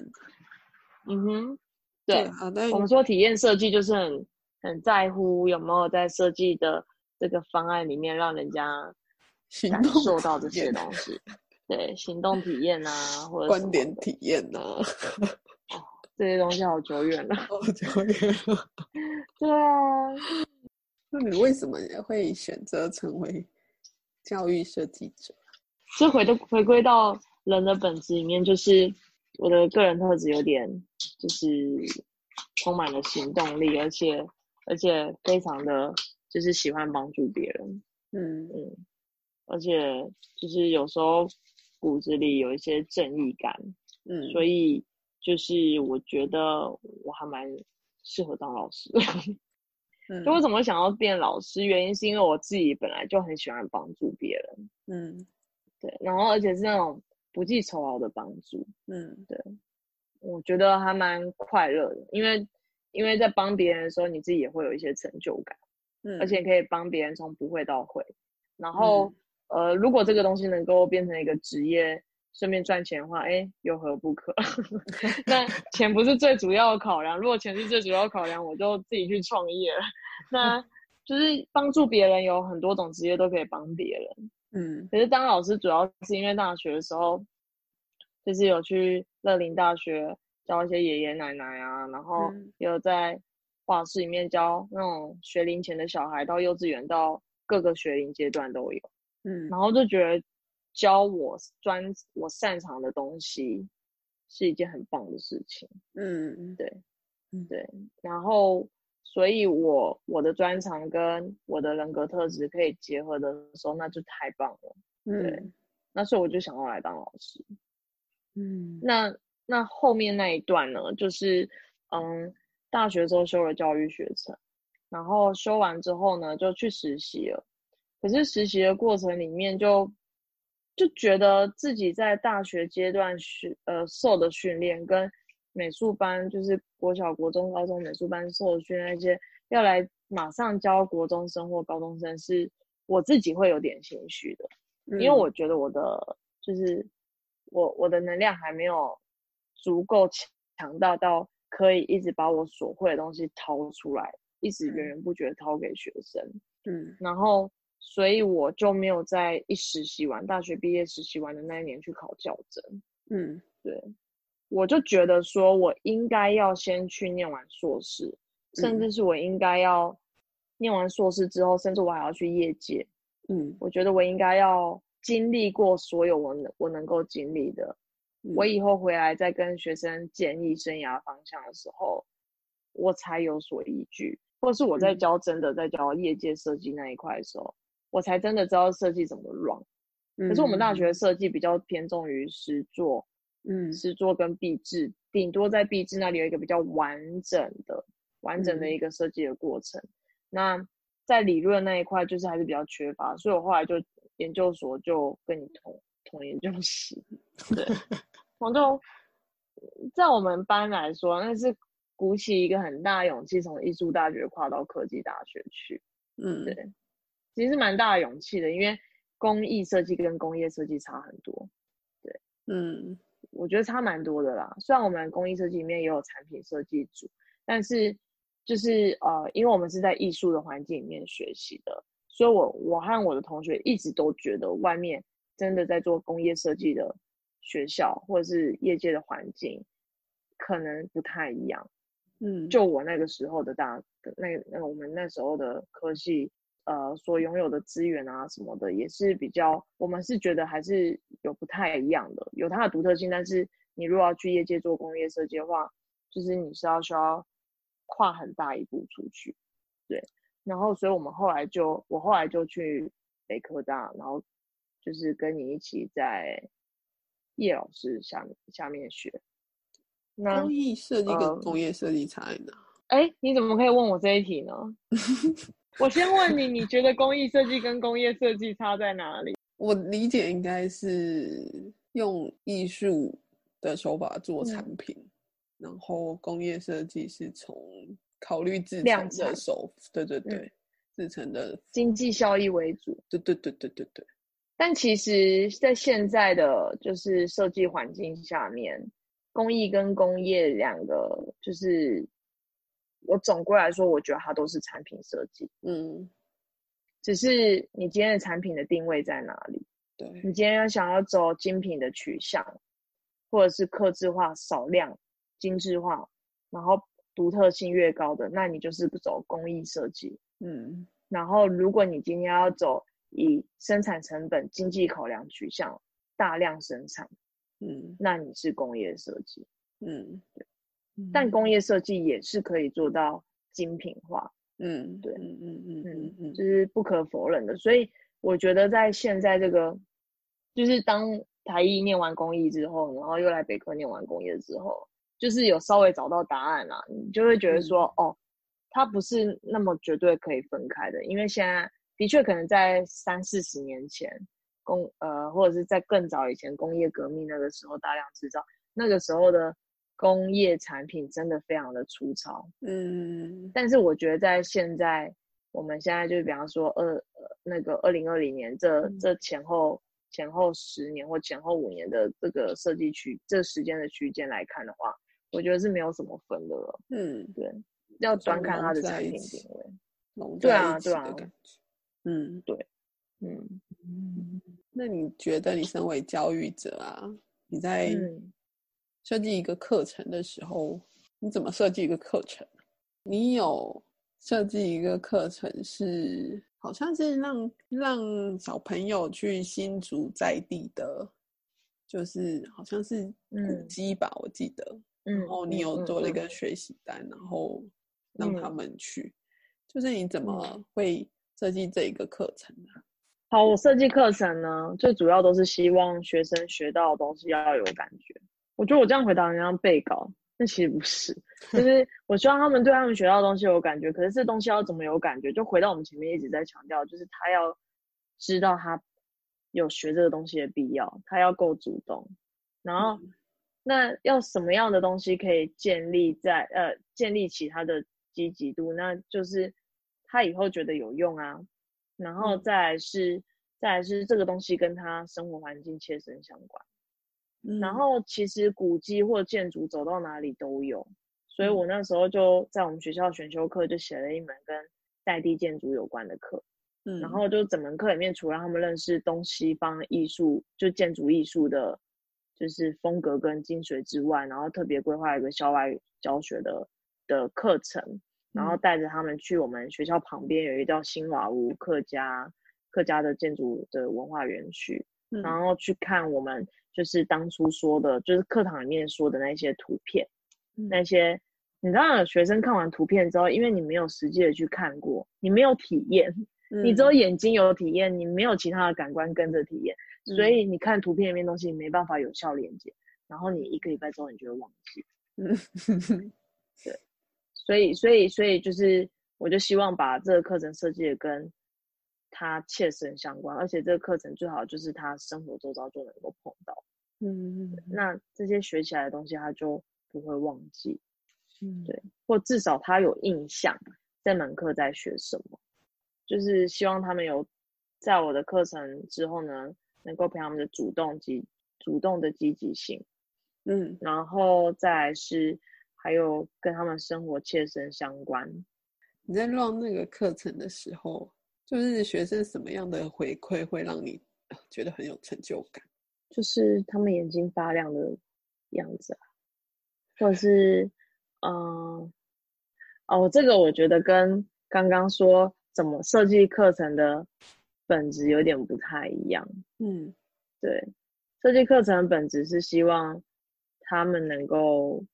嗯哼，对。我们说体验设计就是很很在乎有没有在设计的这个方案里面让人家。感受到这些东西，对行动体验啊，或者观点体验啊，这些东西好久远了，好久远了。对啊，那你为什么会选择成为教育设计者？这回的回归到人的本质里面，就是我的个人特质有点，就是充满了行动力，而且而且非常的就是喜欢帮助别人。嗯嗯。而且就是有时候骨子里有一些正义感，嗯，所以就是我觉得我还蛮适合当老师。嗯，就我怎么想要变老师，原因是因为我自己本来就很喜欢帮助别人，嗯，对，然后而且是那种不计酬劳的帮助，嗯，对，我觉得还蛮快乐的，因为因为在帮别人的时候，你自己也会有一些成就感，嗯，而且可以帮别人从不会到会，然后。呃，如果这个东西能够变成一个职业，顺便赚钱的话，哎，有何不可？那钱不是最主要的考量，如果钱是最主要考量，我就自己去创业了。那就是帮助别人，有很多种职业都可以帮别人。嗯，可是当老师主要是因为大学的时候，就是有去乐林大学教一些爷爷奶奶啊，然后有在画室里面教那种学龄前的小孩，到幼稚园到各个学龄阶段都有。嗯，然后就觉得教我专我擅长的东西是一件很棒的事情。嗯，对，对，然后所以我我的专长跟我的人格特质可以结合的时候，那就太棒了。对，那所以我就想要来当老师。嗯，那那后面那一段呢，就是嗯，大学时候修了教育学程，然后修完之后呢，就去实习了。可是实习的过程里面，就就觉得自己在大学阶段训呃受的训练，跟美术班就是国小、国中、高中美术班受的训练那些，要来马上教国中生或高中生，是我自己会有点心虚的，因为我觉得我的就是我我的能量还没有足够强大到可以一直把我所会的东西掏出来，一直源源不绝掏给学生，嗯，然后。所以我就没有在一实习完，大学毕业实习完的那一年去考教证。嗯，对，我就觉得说我应该要先去念完硕士，甚至是我应该要念完硕士之后，甚至我还要去业界。嗯，我觉得我应该要经历过所有我能我能够经历的，我以后回来再跟学生建议生涯方向的时候，我才有所依据，或是我在教真的在教业界设计那一块的时候。我才真的知道设计怎么 run，可是我们大学设计比较偏重于实作，嗯，实作跟壁制，顶多在壁制那里有一个比较完整的、完整的一个设计的过程。那在理论那一块就是还是比较缺乏，所以我后来就研究所就跟你同同研究室，对，我就在我们班来说，那是鼓起一个很大勇气从艺术大学跨到科技大学去，嗯，对。其实蛮大的勇气的，因为工艺设计跟工业设计差很多，对，嗯，我觉得差蛮多的啦。虽然我们工艺设计里面也有产品设计组，但是就是呃，因为我们是在艺术的环境里面学习的，所以我我和我的同学一直都觉得外面真的在做工业设计的学校或者是业界的环境可能不太一样，嗯，就我那个时候的大那那我们那时候的科系。呃，所拥有的资源啊什么的，也是比较，我们是觉得还是有不太一样的，有它的独特性。但是你如果要去业界做工业设计的话，就是你是要需要跨很大一步出去，对。然后，所以我们后来就，我后来就去北科大，然后就是跟你一起在叶老师下下面学。工艺设计跟工业设计差在哪？哎，你怎么可以问我这一题呢？我先问你，你觉得工艺设计跟工业设计差在哪里？我理解应该是用艺术的手法做产品，然后工业设计是从考虑制成的手，对对对，制成的经济效益为主。对对对对对对。但其实，在现在的就是设计环境下面，工艺跟工业两个就是。我总归来说，我觉得它都是产品设计，嗯，只是你今天的产品的定位在哪里？对你今天要想要走精品的取向，或者是刻字化、少量、精致化，然后独特性越高的，那你就是走工艺设计，嗯。然后如果你今天要走以生产成本、经济考量取向，大量生产，嗯，那你是工业设计，嗯，对。但工业设计也是可以做到精品化，嗯，对，嗯嗯嗯嗯嗯，就是不可否认的。所以我觉得在现在这个，就是当台艺念完工艺之后，然后又来北科念完工业之后，就是有稍微找到答案啦，你就会觉得说，哦，它不是那么绝对可以分开的，因为现在的确可能在三四十年前工呃，或者是在更早以前工业革命那个时候大量制造那个时候的。工业产品真的非常的粗糙，嗯，但是我觉得在现在，我们现在就比方说二那个二零二零年这这前后前后十年或前后五年的这个设计区这时间的区间来看的话，我觉得是没有什么分的了，嗯，对，要专看它的产品定位，对啊，对啊，嗯，对，嗯。嗯，那你觉得你身为教育者啊，你在？设计一个课程的时候，你怎么设计一个课程？你有设计一个课程是，好像是让让小朋友去新竹在地的，就是好像是古迹吧，我记得然后你有做了一个学习单，然后让他们去，就是你怎么会设计这一个课程呢？好，我设计课程呢，最主要都是希望学生学到的东西要有感觉。我觉得我这样回答人家被告，那其实不是，就是 我希望他们对他们学到的东西有感觉。可是这东西要怎么有感觉？就回到我们前面一直在强调，就是他要知道他有学这个东西的必要，他要够主动，然后。那要什么样的东西可以建立在呃建立起他的积极度？那就是他以后觉得有用啊，然后再来是再来是这个东西跟他生活环境切身相关。然后其实古迹或建筑走到哪里都有，所以我那时候就在我们学校选修课就写了一门跟在地建筑有关的课。嗯，然后就整门课里面，除了他们认识东西方艺术，就建筑艺术的。就是风格跟精髓之外，然后特别规划一个校外教学的的课程，然后带着他们去我们学校旁边有一个叫新瓦屋客家客家的建筑的文化园区，然后去看我们就是当初说的，就是课堂里面说的那些图片，那些你知道，学生看完图片之后，因为你没有实际的去看过，你没有体验，你只有眼睛有体验，你没有其他的感官跟着体验。所以你看图片里面东西没办法有效连接，然后你一个礼拜之后你就会忘记。嗯，对，所以所以所以就是我就希望把这个课程设计的跟他切身相关，而且这个课程最好就是他生活周遭就能够碰到。嗯，那这些学起来的东西他就不会忘记。嗯，对，或至少他有印象这门课在学什么，就是希望他们有在我的课程之后呢。能够培养他们的主动积主动的积极性，嗯，然后再是还有跟他们生活切身相关。你在弄那个课程的时候，就是学生什么样的回馈会让你觉得很有成就感？就是他们眼睛发亮的样子啊，或者是嗯，哦，这个我觉得跟刚刚说怎么设计课程的。本质有点不太一样，嗯，对，设计课程本质是希望他们能够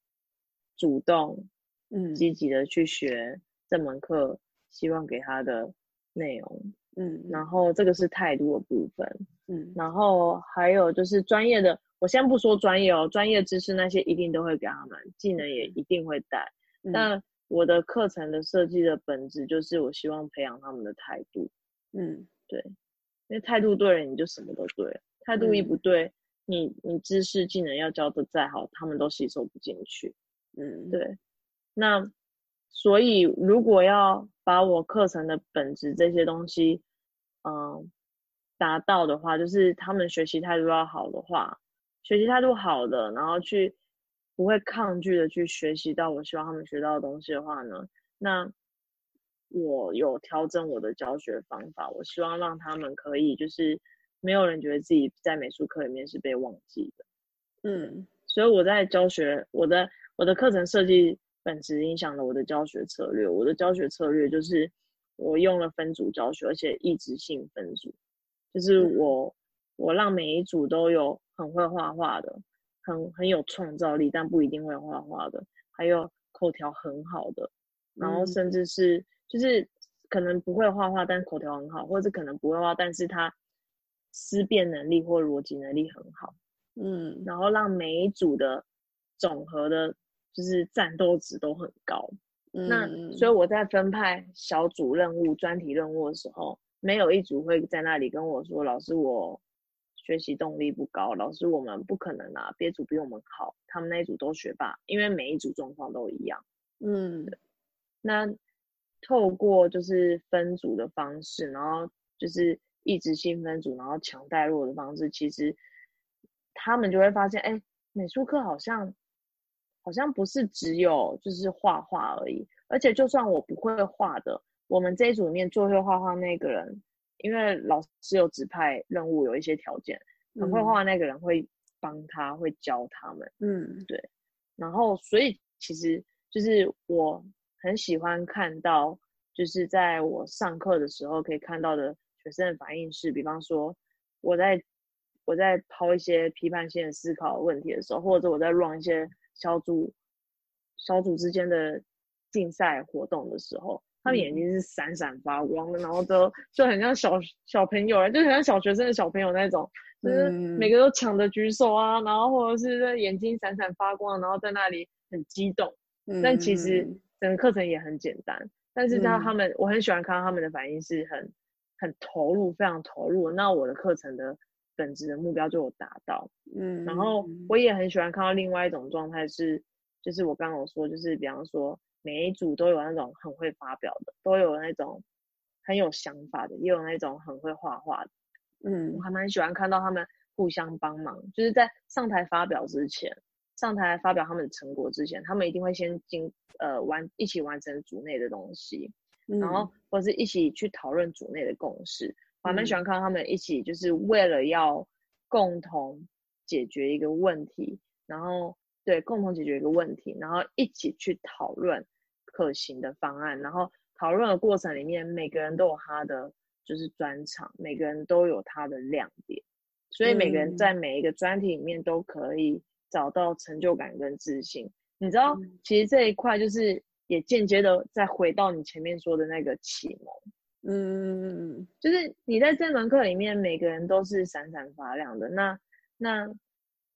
主动、嗯，积极的去学这门课，希望给他的内容，嗯，然后这个是态度的部分，嗯，然后还有就是专业的，我先不说专业哦，专业知识那些一定都会给他们，技能也一定会带，但我的课程的设计的本质就是我希望培养他们的态度，嗯。对，因为态度对了，你就什么都对了。态度一不对，你你知识技能要教的再好，他们都吸收不进去。嗯，对。那所以如果要把我课程的本质这些东西，嗯，达到的话，就是他们学习态度要好的话，学习态度好的，然后去不会抗拒的去学习到我希望他们学到的东西的话呢，那。我有调整我的教学方法，我希望让他们可以就是没有人觉得自己在美术课里面是被忘记的，嗯，所以我在教学我的我的课程设计本质影响了我的教学策略，我的教学策略就是我用了分组教学，而且一直性分组，就是我我让每一组都有很会画画的，很很有创造力，但不一定会画画的，还有口条很好的，然后甚至是。就是可能不会画画，但口条很好，或者可能不会画，但是他思辨能力或逻辑能力很好，嗯，然后让每一组的总和的，就是战斗值都很高。那所以我在分派小组任务、专题任务的时候，没有一组会在那里跟我说：“老师，我学习动力不高。”老师，我们不可能啊，别组比我们好，他们那一组都学霸，因为每一组状况都一样。嗯，那。透过就是分组的方式，然后就是一直性分组，然后强带弱的方式，其实他们就会发现，哎，美术课好像好像不是只有就是画画而已，而且就算我不会画的，我们这一组里面最会画画那个人，因为老师有指派任务，有一些条件，很会画那个人会帮他，会教他们，嗯，对，然后所以其实就是我。很喜欢看到，就是在我上课的时候可以看到的学生的反应是，比方说我在我在抛一些批判性的思考问题的时候，或者我在 run 一些小组小组之间的竞赛活动的时候，他们眼睛是闪闪发光的，然后都就很像小小朋友，就很像小学生的小朋友那种，就是每个都抢着举手啊，然后或者是在眼睛闪闪发光，然后在那里很激动。但其实整个课程也很简单，但是他他们我很喜欢看到他们的反应是很很投入，非常投入。那我的课程的本质的目标就有达到，嗯。然后我也很喜欢看到另外一种状态是，就是我刚刚说，就是比方说每一组都有那种很会发表的，都有那种很有想法的，也有那种很会画画的，嗯。我还蛮喜欢看到他们互相帮忙，就是在上台发表之前。上台发表他们的成果之前，他们一定会先经呃完一起完成组内的东西，然后或者是一起去讨论组内的共识。我还蛮喜欢看到他们一起就是为了要共同解决一个问题，然后对共同解决一个问题，然后一起去讨论可行的方案。然后讨论的过程里面，每个人都有他的就是专长，每个人都有他的亮点，所以每个人在每一个专题里面都可以。找到成就感跟自信，你知道，其实这一块就是也间接的再回到你前面说的那个启蒙，嗯，就是你在这门课里面，每个人都是闪闪发亮的，那那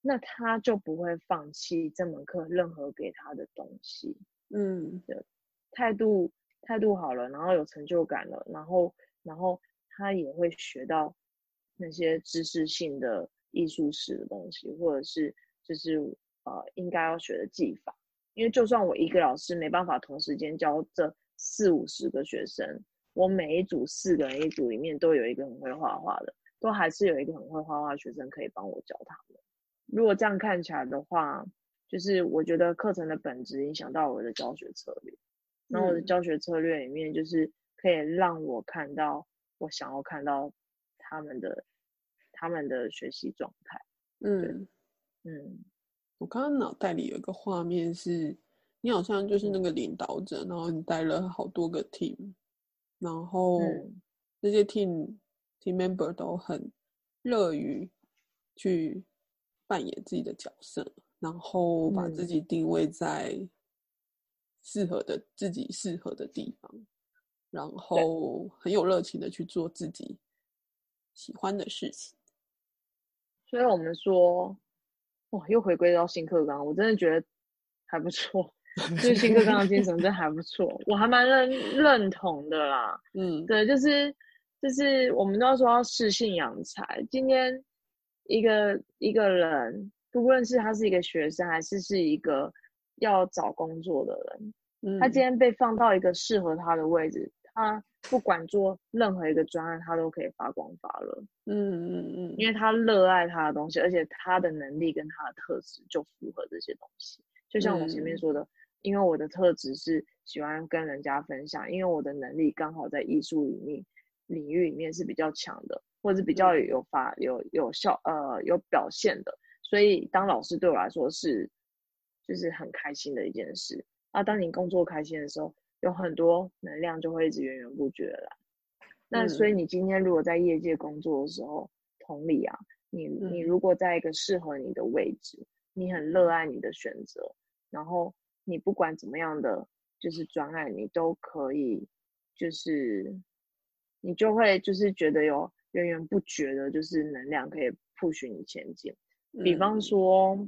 那他就不会放弃这门课任何给他的东西，嗯，对态度态度好了，然后有成就感了，然后然后他也会学到那些知识性的艺术史的东西，或者是。就是呃，应该要学的技法，因为就算我一个老师没办法同时间教这四五十个学生，我每一组四个人一组里面都有一个很会画画的，都还是有一个很会画画的学生可以帮我教他们。如果这样看起来的话，就是我觉得课程的本质影响到我的教学策略，然后我的教学策略里面就是可以让我看到我想要看到他们的他们的学习状态，嗯。嗯，我刚刚脑袋里有一个画面是，你好像就是那个领导者，然后你带了好多个 team，然后这些 team team member 都很乐于去扮演自己的角色，然后把自己定位在适合的自己适合的地方，然后很有热情的去做自己喜欢的事情，所以我们说。哇，又回归到新课纲，我真的觉得还不错，就是新课纲的精神真还不错，我还蛮认认同的啦。嗯，对，就是就是我们都要说要适性养才。今天一个一个人，不论是他是一个学生，还是是一个要找工作的人，他今天被放到一个适合他的位置。他不管做任何一个专案，他都可以发光发热。嗯嗯嗯，因为他热爱他的东西，而且他的能力跟他的特质就符合这些东西。就像我前面说的，因为我的特质是喜欢跟人家分享，因为我的能力刚好在艺术里面领域里面是比较强的，或者是比较有发有有效呃有表现的，所以当老师对我来说是就是很开心的一件事。啊，当你工作开心的时候。有很多能量就会一直源源不绝来，那所以你今天如果在业界工作的时候，同理啊，你你如果在一个适合你的位置，你很热爱你的选择，然后你不管怎么样的就是专案，你都可以，就是你就会就是觉得有源源不绝的，就是能量可以 push 你前进。比方说，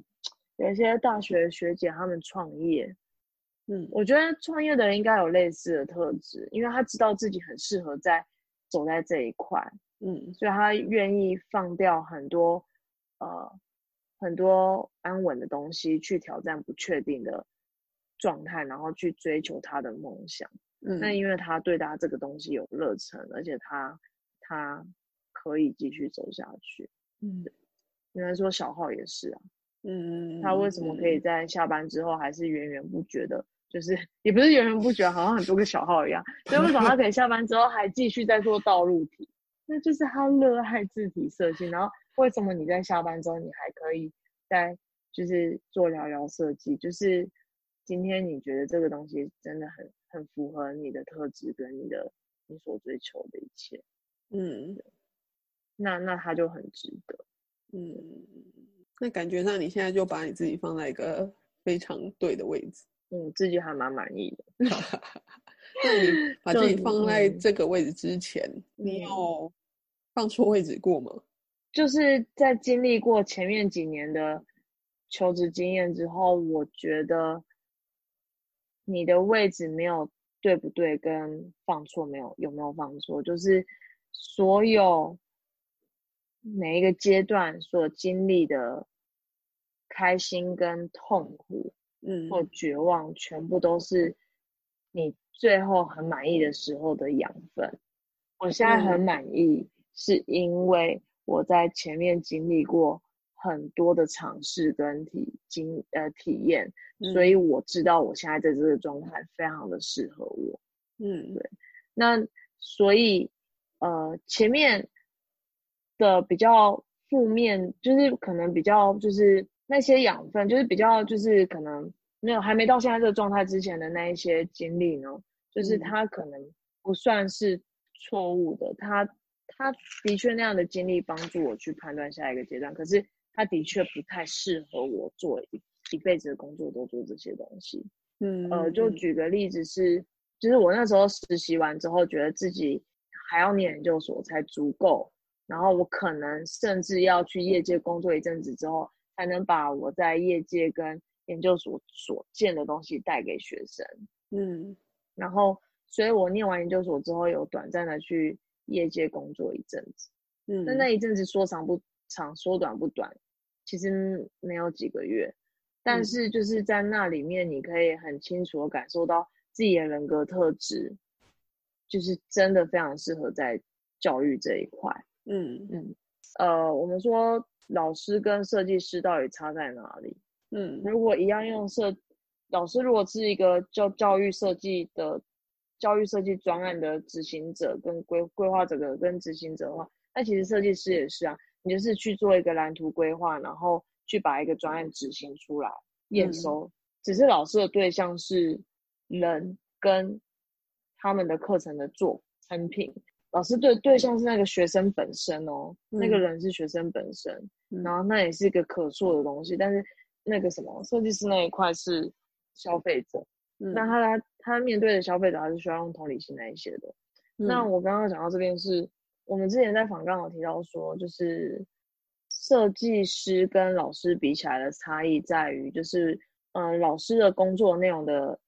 有一些大学学姐他们创业。嗯，我觉得创业的人应该有类似的特质，因为他知道自己很适合在走在这一块，嗯，所以他愿意放掉很多呃很多安稳的东西，去挑战不确定的状态，然后去追求他的梦想。嗯，那因为他对他这个东西有热忱，而且他他可以继续走下去。嗯，应该说小号也是啊，嗯，他为什么可以在下班之后还是源源不绝的？就是 也不是源源不绝，好像很多个小号一样。所以为什么他可以下班之后还继续在做道路题？那就是他热爱字体设计。然后为什么你在下班之后你还可以在就是做聊聊设计？就是今天你觉得这个东西真的很很符合你的特质跟你的你所追求的一切。嗯，那那他就很值得。嗯，那感觉上你现在就把你自己放在一个非常对的位置。嗯，自己还蛮满意的。那你 把自己放在这个位置之前，你有放错位置过吗？就是在经历过前面几年的求职经验之后，我觉得你的位置没有对不对，跟放错没有有没有放错，就是所有每一个阶段所经历的开心跟痛苦，嗯，或绝望，全部都是你最后很满意的时候的养分。我现在很满意，是因为。我在前面经历过很多的尝试跟体经呃体验，所以我知道我现在在这个状态非常的适合我。嗯，对。那所以呃前面的比较负面，就是可能比较就是那些养分，就是比较就是可能没有还没到现在这个状态之前的那一些经历呢，就是它可能不算是错误的，他。他的确那样的经历帮助我去判断下一个阶段，可是他的确不太适合我做一一辈子的工作都做这些东西。嗯，呃，就举个例子是，就是我那时候实习完之后，觉得自己还要念研究所才足够，然后我可能甚至要去业界工作一阵子之后，才能把我在业界跟研究所所见的东西带给学生。嗯，然后，所以我念完研究所之后，有短暂的去。业界工作一阵子，嗯，那那一阵子说长不长，说短不短，其实没有几个月，但是就是在那里面，你可以很清楚的感受到自己的人格特质，就是真的非常适合在教育这一块，嗯嗯，呃，我们说老师跟设计师到底差在哪里？嗯，如果一样用设，老师如果是一个教教育设计的。教育设计专案的执行者跟规规划者的跟执行者的话，那其实设计师也是啊，你就是去做一个蓝图规划，然后去把一个专案执行出来验收。只是老师的对象是人跟他们的课程的做成品，老师对对象是那个学生本身哦，那个人是学生本身，然后那也是一个可塑的东西，但是那个什么设计师那一块是消费者。那他他面对的消费者还是需要用同理心那一些的。那我刚刚讲到这边是，我们之前在访刚有提到说，就是设计师跟老师比起来的差异在于，就是嗯，老师的工作内容的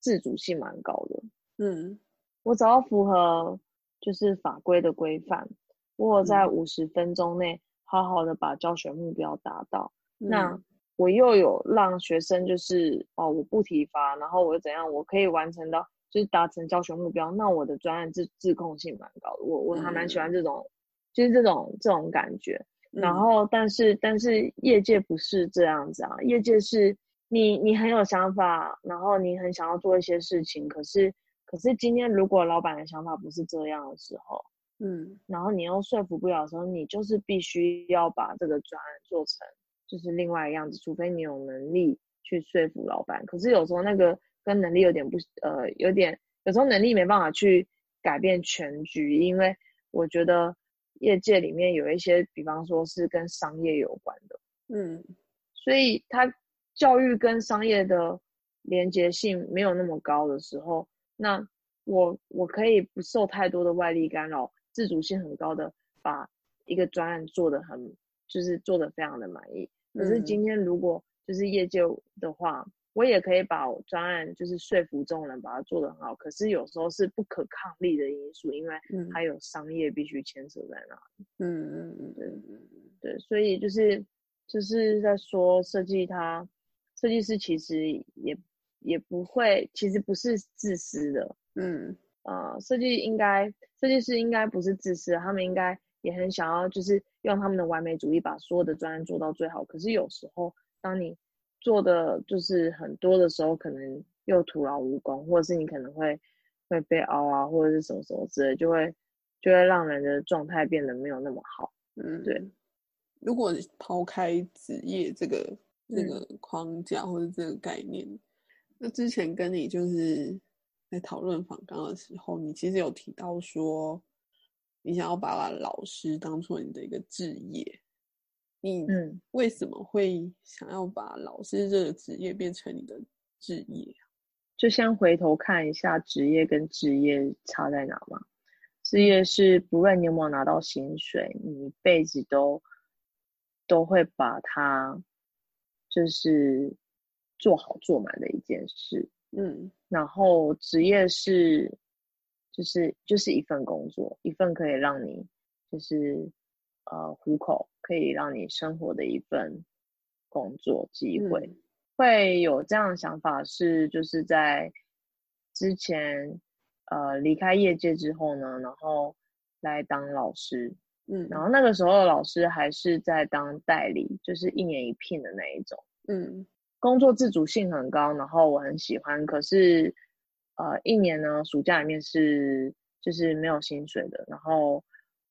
自主性蛮高的。嗯，我只要符合就是法规的规范，我在五十分钟内好好的把教学目标达到，那。我又有让学生就是哦，我不体罚，然后我又怎样，我可以完成到就是达成教学目标，那我的专案自自控性蛮高的，我我还蛮喜欢这种，就是这种这种感觉。然后，但是但是业界不是这样子啊，业界是你你很有想法，然后你很想要做一些事情，可是可是今天如果老板的想法不是这样的时候，嗯，然后你又说服不了的时候，你就是必须要把这个专案做成。就是另外一样子，除非你有能力去说服老板。可是有时候那个跟能力有点不呃，有点有时候能力没办法去改变全局，因为我觉得业界里面有一些，比方说是跟商业有关的，嗯，所以它教育跟商业的连接性没有那么高的时候，那我我可以不受太多的外力干扰，自主性很高的把一个专案做的很。就是做的非常的满意，可是今天如果就是业界的话，我也可以把专案就是说服众人把它做得很好，可是有时候是不可抗力的因素，因为它有商业必须牵扯在那里。嗯嗯嗯，对对，所以就是就是在说设计，他设计师其实也也不会，其实不是自私的。嗯呃，设计应该设计师应该不是自私，他们应该。也很想要，就是用他们的完美主义把所有的专案做到最好。可是有时候，当你做的就是很多的时候，可能又徒劳无功，或者是你可能会会被熬啊，或者是什么什么之类，就会就会让人的状态变得没有那么好。嗯，对。如果抛开职业这个这个框架或者这个概念，那之前跟你就是在讨论访纲的时候，你其实有提到说。你想要把老师当做你的一个职业，你为什么会想要把老师这个职业变成你的职业？就先回头看一下职业跟职业差在哪嘛。职业是不论你有没有拿到薪水，你一辈子都都会把它就是做好做满的一件事。嗯，然后职业是就是就是一份工作，一份可以让你就是呃糊口，可以让你生活的一份工作机会。会有这样的想法是就是在之前呃离开业界之后呢，然后来当老师，嗯，然后那个时候老师还是在当代理，就是一年一聘的那一种，嗯。工作自主性很高，然后我很喜欢。可是，呃，一年呢，暑假里面是就是没有薪水的，然后，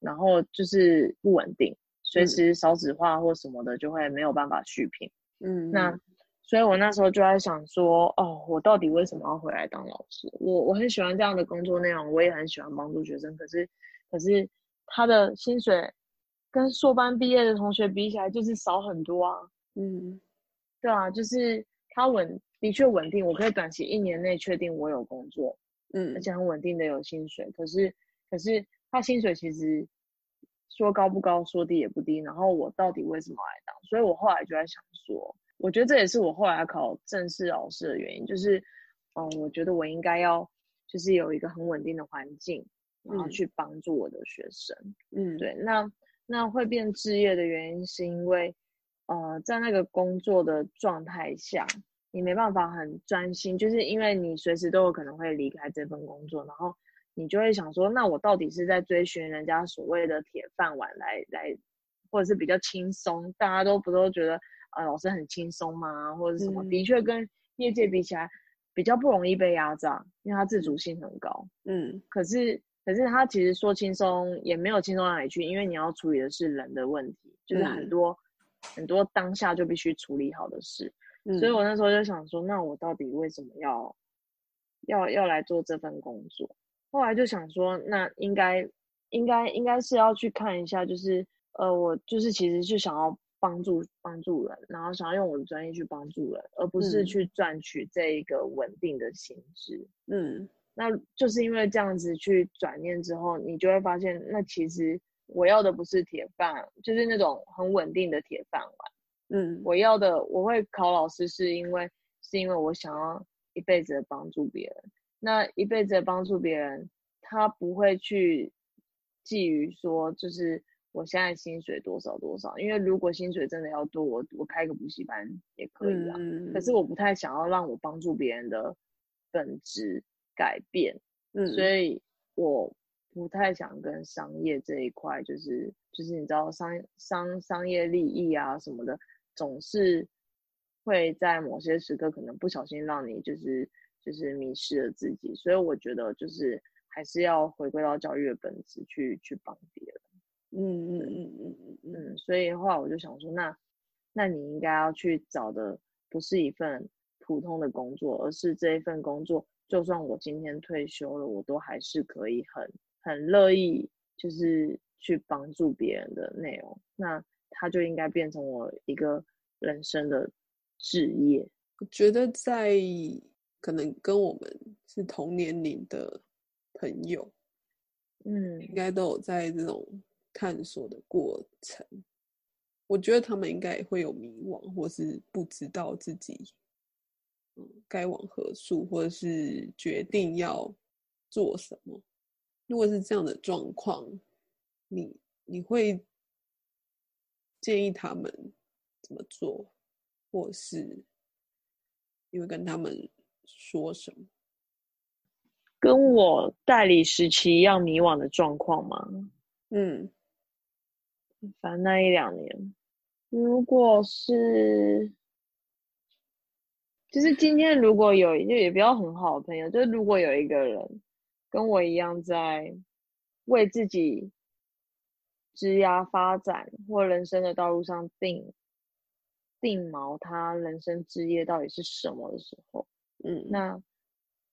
然后就是不稳定，随时少子化或什么的就会没有办法续聘。嗯，那所以我那时候就在想说，哦，我到底为什么要回来当老师？我我很喜欢这样的工作内容，我也很喜欢帮助学生。可是，可是他的薪水跟硕班毕业的同学比起来，就是少很多啊。嗯。对啊，就是他稳，的确稳定。我可以短期一年内确定我有工作，嗯，而且很稳定的有薪水。可是，可是他薪水其实说高不高，说低也不低。然后我到底为什么来当？所以我后来就在想说，我觉得这也是我后来考正式老师的原因，就是，嗯，我觉得我应该要就是有一个很稳定的环境，然后去帮助我的学生。嗯，对。那那会变置业的原因是因为。呃，在那个工作的状态下，你没办法很专心，就是因为你随时都有可能会离开这份工作，然后你就会想说，那我到底是在追寻人家所谓的铁饭碗来来，或者是比较轻松？大家都不都觉得啊，老师很轻松吗？或者什么？的确跟业界比起来，比较不容易被压榨，因为他自主性很高。嗯，可是可是他其实说轻松也没有轻松到哪里去，因为你要处理的是人的问题，就是很多。很多当下就必须处理好的事，所以我那时候就想说，那我到底为什么要要要来做这份工作？后来就想说，那应该应该应该是要去看一下，就是呃，我就是其实是想要帮助帮助人，然后想要用我的专业去帮助人，而不是去赚取这一个稳定的薪资。嗯，那就是因为这样子去转念之后，你就会发现，那其实。我要的不是铁饭，就是那种很稳定的铁饭碗。嗯，我要的我会考老师，是因为是因为我想要一辈子的帮助别人。那一辈子的帮助别人，他不会去觊觎说，就是我现在薪水多少多少。因为如果薪水真的要多，我我开个补习班也可以啊。可是我不太想要让我帮助别人的本质改变。嗯，所以我。不太想跟商业这一块，就是就是你知道商商商业利益啊什么的，总是会在某些时刻可能不小心让你就是就是迷失了自己，所以我觉得就是还是要回归到教育的本质去去帮别人。嗯嗯嗯嗯嗯嗯，所以后来我就想说，那那你应该要去找的不是一份普通的工作，而是这一份工作，就算我今天退休了，我都还是可以很。很乐意就是去帮助别人的内容，那他就应该变成我一个人生的职业。我觉得在可能跟我们是同年龄的朋友，嗯，应该都有在这种探索的过程。我觉得他们应该也会有迷惘，或是不知道自己嗯该往何处，或者是决定要做什么。如果是这样的状况，你你会建议他们怎么做，或是你会跟他们说什么？跟我代理时期一样迷惘的状况吗？嗯，反正那一两年，如果是，就是今天如果有就也不要很好的朋友，就是如果有一个人。跟我一样，在为自己职涯发展或人生的道路上定定锚，他人生职业到底是什么的时候，嗯，那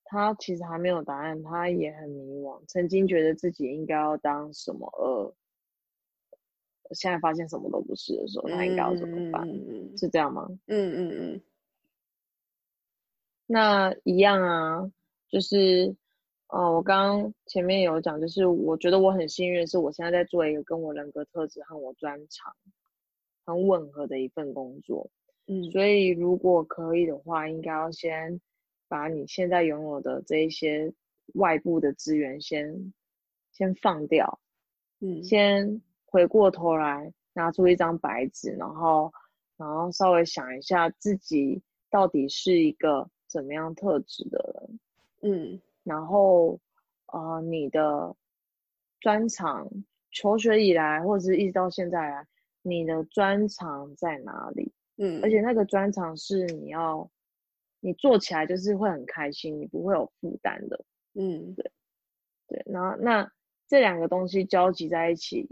他其实还没有答案，他也很迷惘。曾经觉得自己应该要当什么，呃，现在发现什么都不是的时候，他应该要怎么办？是这样吗？嗯嗯嗯。那一样啊，就是，呃，我刚刚前面有讲，就是我觉得我很幸运，是我现在在做一个跟我人格特质和我专长很吻合的一份工作。嗯，所以如果可以的话，应该要先把你现在拥有的这一些外部的资源先先放掉，嗯，先回过头来拿出一张白纸，然后然后稍微想一下自己到底是一个怎么样特质的人，嗯，然后呃你的专长求学以来或者是一直到现在来，你的专长在哪里？嗯，而且那个专长是你要，你做起来就是会很开心，你不会有负担的。嗯，对，对。然后那这两个东西交集在一起，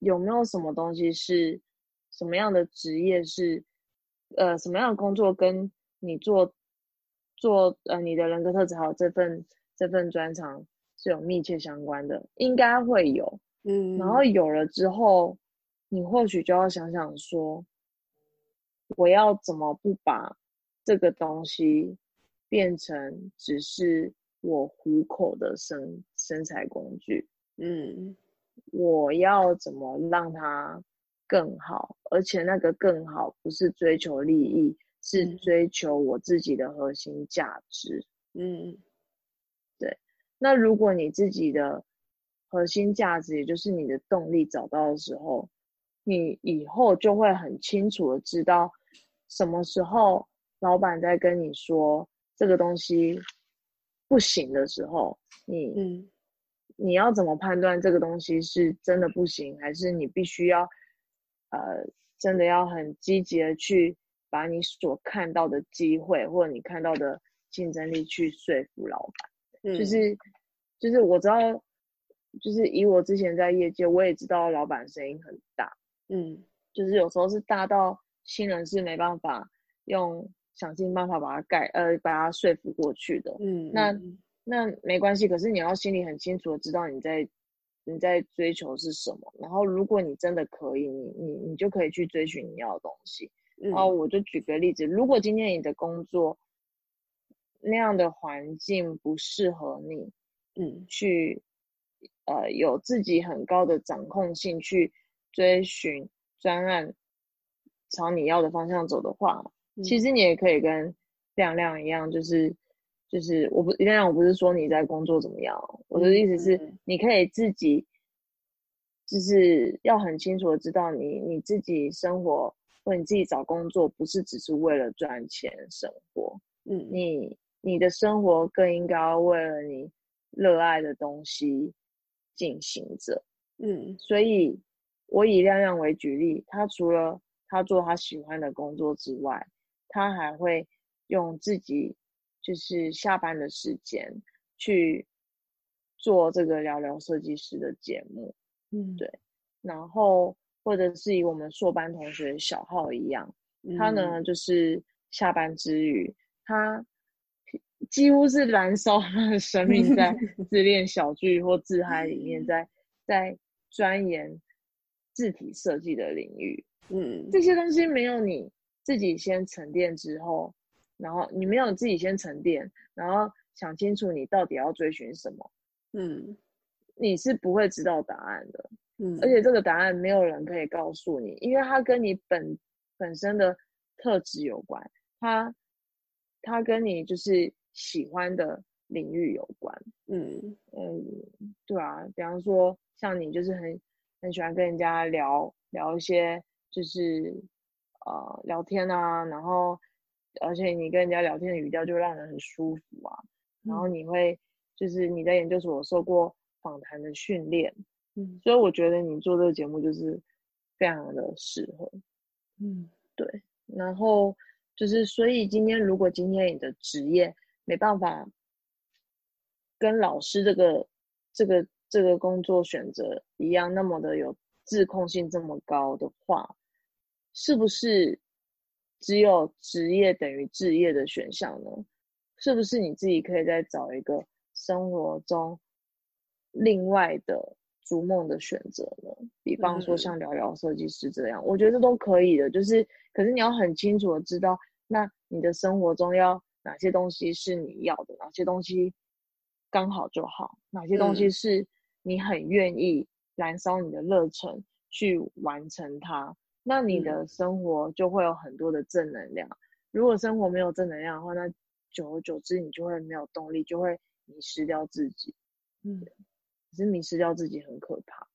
有没有什么东西是什么样的职业是，呃，什么样的工作跟你做做呃你的人格特质还有这份这份专长是有密切相关的？应该会有。嗯，然后有了之后，你或许就要想想说。我要怎么不把这个东西变成只是我糊口的生生财工具？嗯，我要怎么让它更好？而且那个更好不是追求利益，是追求我自己的核心价值。嗯，对。那如果你自己的核心价值，也就是你的动力找到的时候，你以后就会很清楚的知道。什么时候老板在跟你说这个东西不行的时候，你嗯，你要怎么判断这个东西是真的不行，还是你必须要呃真的要很积极的去把你所看到的机会或者你看到的竞争力去说服老板？就是就是我知道，就是以我之前在业界，我也知道老板声音很大，嗯，就是有时候是大到。新人是没办法用想尽办法把它盖呃把它说服过去的，嗯，那那没关系，可是你要心里很清楚的知道你在你在追求是什么，然后如果你真的可以，你你你就可以去追寻你要的东西。然后我就举个例子，如果今天你的工作那样的环境不适合你，嗯，去呃有自己很高的掌控性去追寻专案。朝你要的方向走的话，其实你也可以跟亮亮一样，就是就是我不亮亮，我不是说你在工作怎么样，我的意思是你可以自己，就是要很清楚的知道你你自己生活或你自己找工作不是只是为了赚钱生活，嗯，你你的生活更应该为了你热爱的东西进行着，嗯，所以我以亮亮为举例，他除了他做他喜欢的工作之外，他还会用自己就是下班的时间去做这个聊聊设计师的节目，嗯，对。然后或者是以我们硕班同学小号一样，他呢就是下班之余，他几乎是燃烧他的生命在 自恋小剧或自嗨里面，在在钻研字体设计的领域。嗯，这些东西没有你自己先沉淀之后，然后你没有自己先沉淀，然后想清楚你到底要追寻什么，嗯，你是不会知道答案的，嗯，而且这个答案没有人可以告诉你，因为它跟你本本身的特质有关，它它跟你就是喜欢的领域有关，嗯。嗯，对啊，比方说像你就是很很喜欢跟人家聊聊一些。就是呃聊天啊，然后而且你跟人家聊天的语调就让人很舒服啊，然后你会就是你在研究所受过访谈的训练，嗯，所以我觉得你做这个节目就是非常的适合，嗯，对，然后就是所以今天如果今天你的职业没办法跟老师这个这个这个工作选择一样那么的有自控性这么高的话。是不是只有职业等于置业的选项呢？是不是你自己可以再找一个生活中另外的逐梦的选择呢？比方说像聊聊设计师这样，我觉得都可以的。就是，可是你要很清楚的知道，那你的生活中要哪些东西是你要的，哪些东西刚好就好，哪些东西是你很愿意燃烧你的热忱去完成它，那你的生活就会有很多的正能量。如果生活没有正能量的话，那久而久之你就会没有动力，就会迷失掉自己。嗯，可是迷失掉自己很可怕。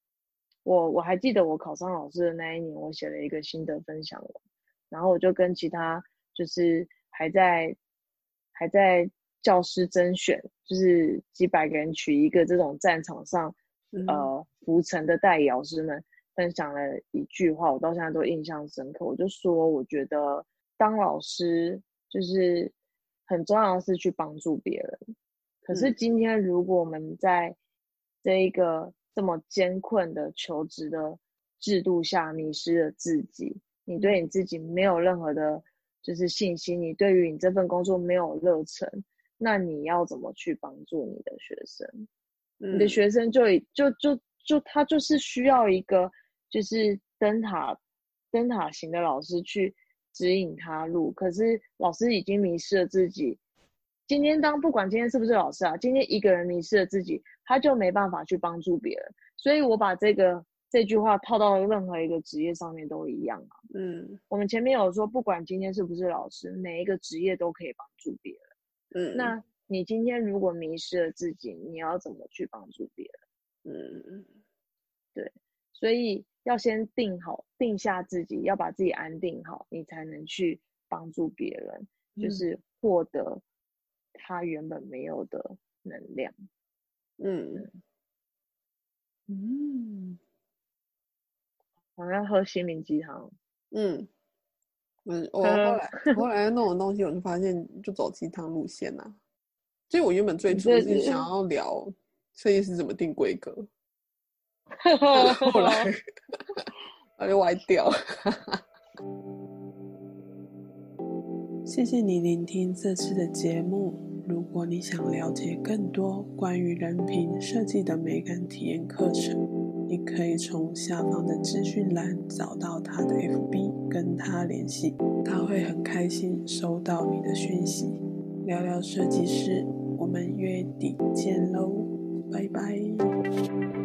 我我还记得我考上老师的那一年，我写了一个心得分享文，然后我就跟其他就是还在还在教师甄选，就是几百个人取一个这种战场上呃浮沉的代老师们分享了一句话，我到现在都印象深刻。我就说，我觉得当老师就是很重要的是去帮助别人，可是今天如果我们在这一个这么艰困的求职的制度下，迷失了自己，你对你自己没有任何的，就是信心，你对于你这份工作没有热忱，那你要怎么去帮助你的学生？你的学生就就就就他就是需要一个就是灯塔灯塔型的老师去指引他路，可是老师已经迷失了自己。今天当不管今天是不是老师啊，今天一个人迷失了自己。他就没办法去帮助别人，所以我把这个这句话套到任何一个职业上面都一样啊。嗯，我们前面有说，不管今天是不是老师，每一个职业都可以帮助别人。嗯，那你今天如果迷失了自己，你要怎么去帮助别人？嗯，对，所以要先定好定下自己，要把自己安定好，你才能去帮助别人，就是获得他原本没有的能量。嗯嗯，我要喝心灵鸡汤。嗯，嗯，我后来后来弄的东西，我就发现就走鸡汤路线呐。所以我原本最初是想要聊设计师怎么定规格，后来 它就歪掉。谢谢你聆听这次的节目。如果你想了解更多关于人品设计的美感体验课程，你可以从下方的资讯栏找到他的 FB，跟他联系，他会很开心收到你的讯息。聊聊设计师，我们月底见喽，拜拜。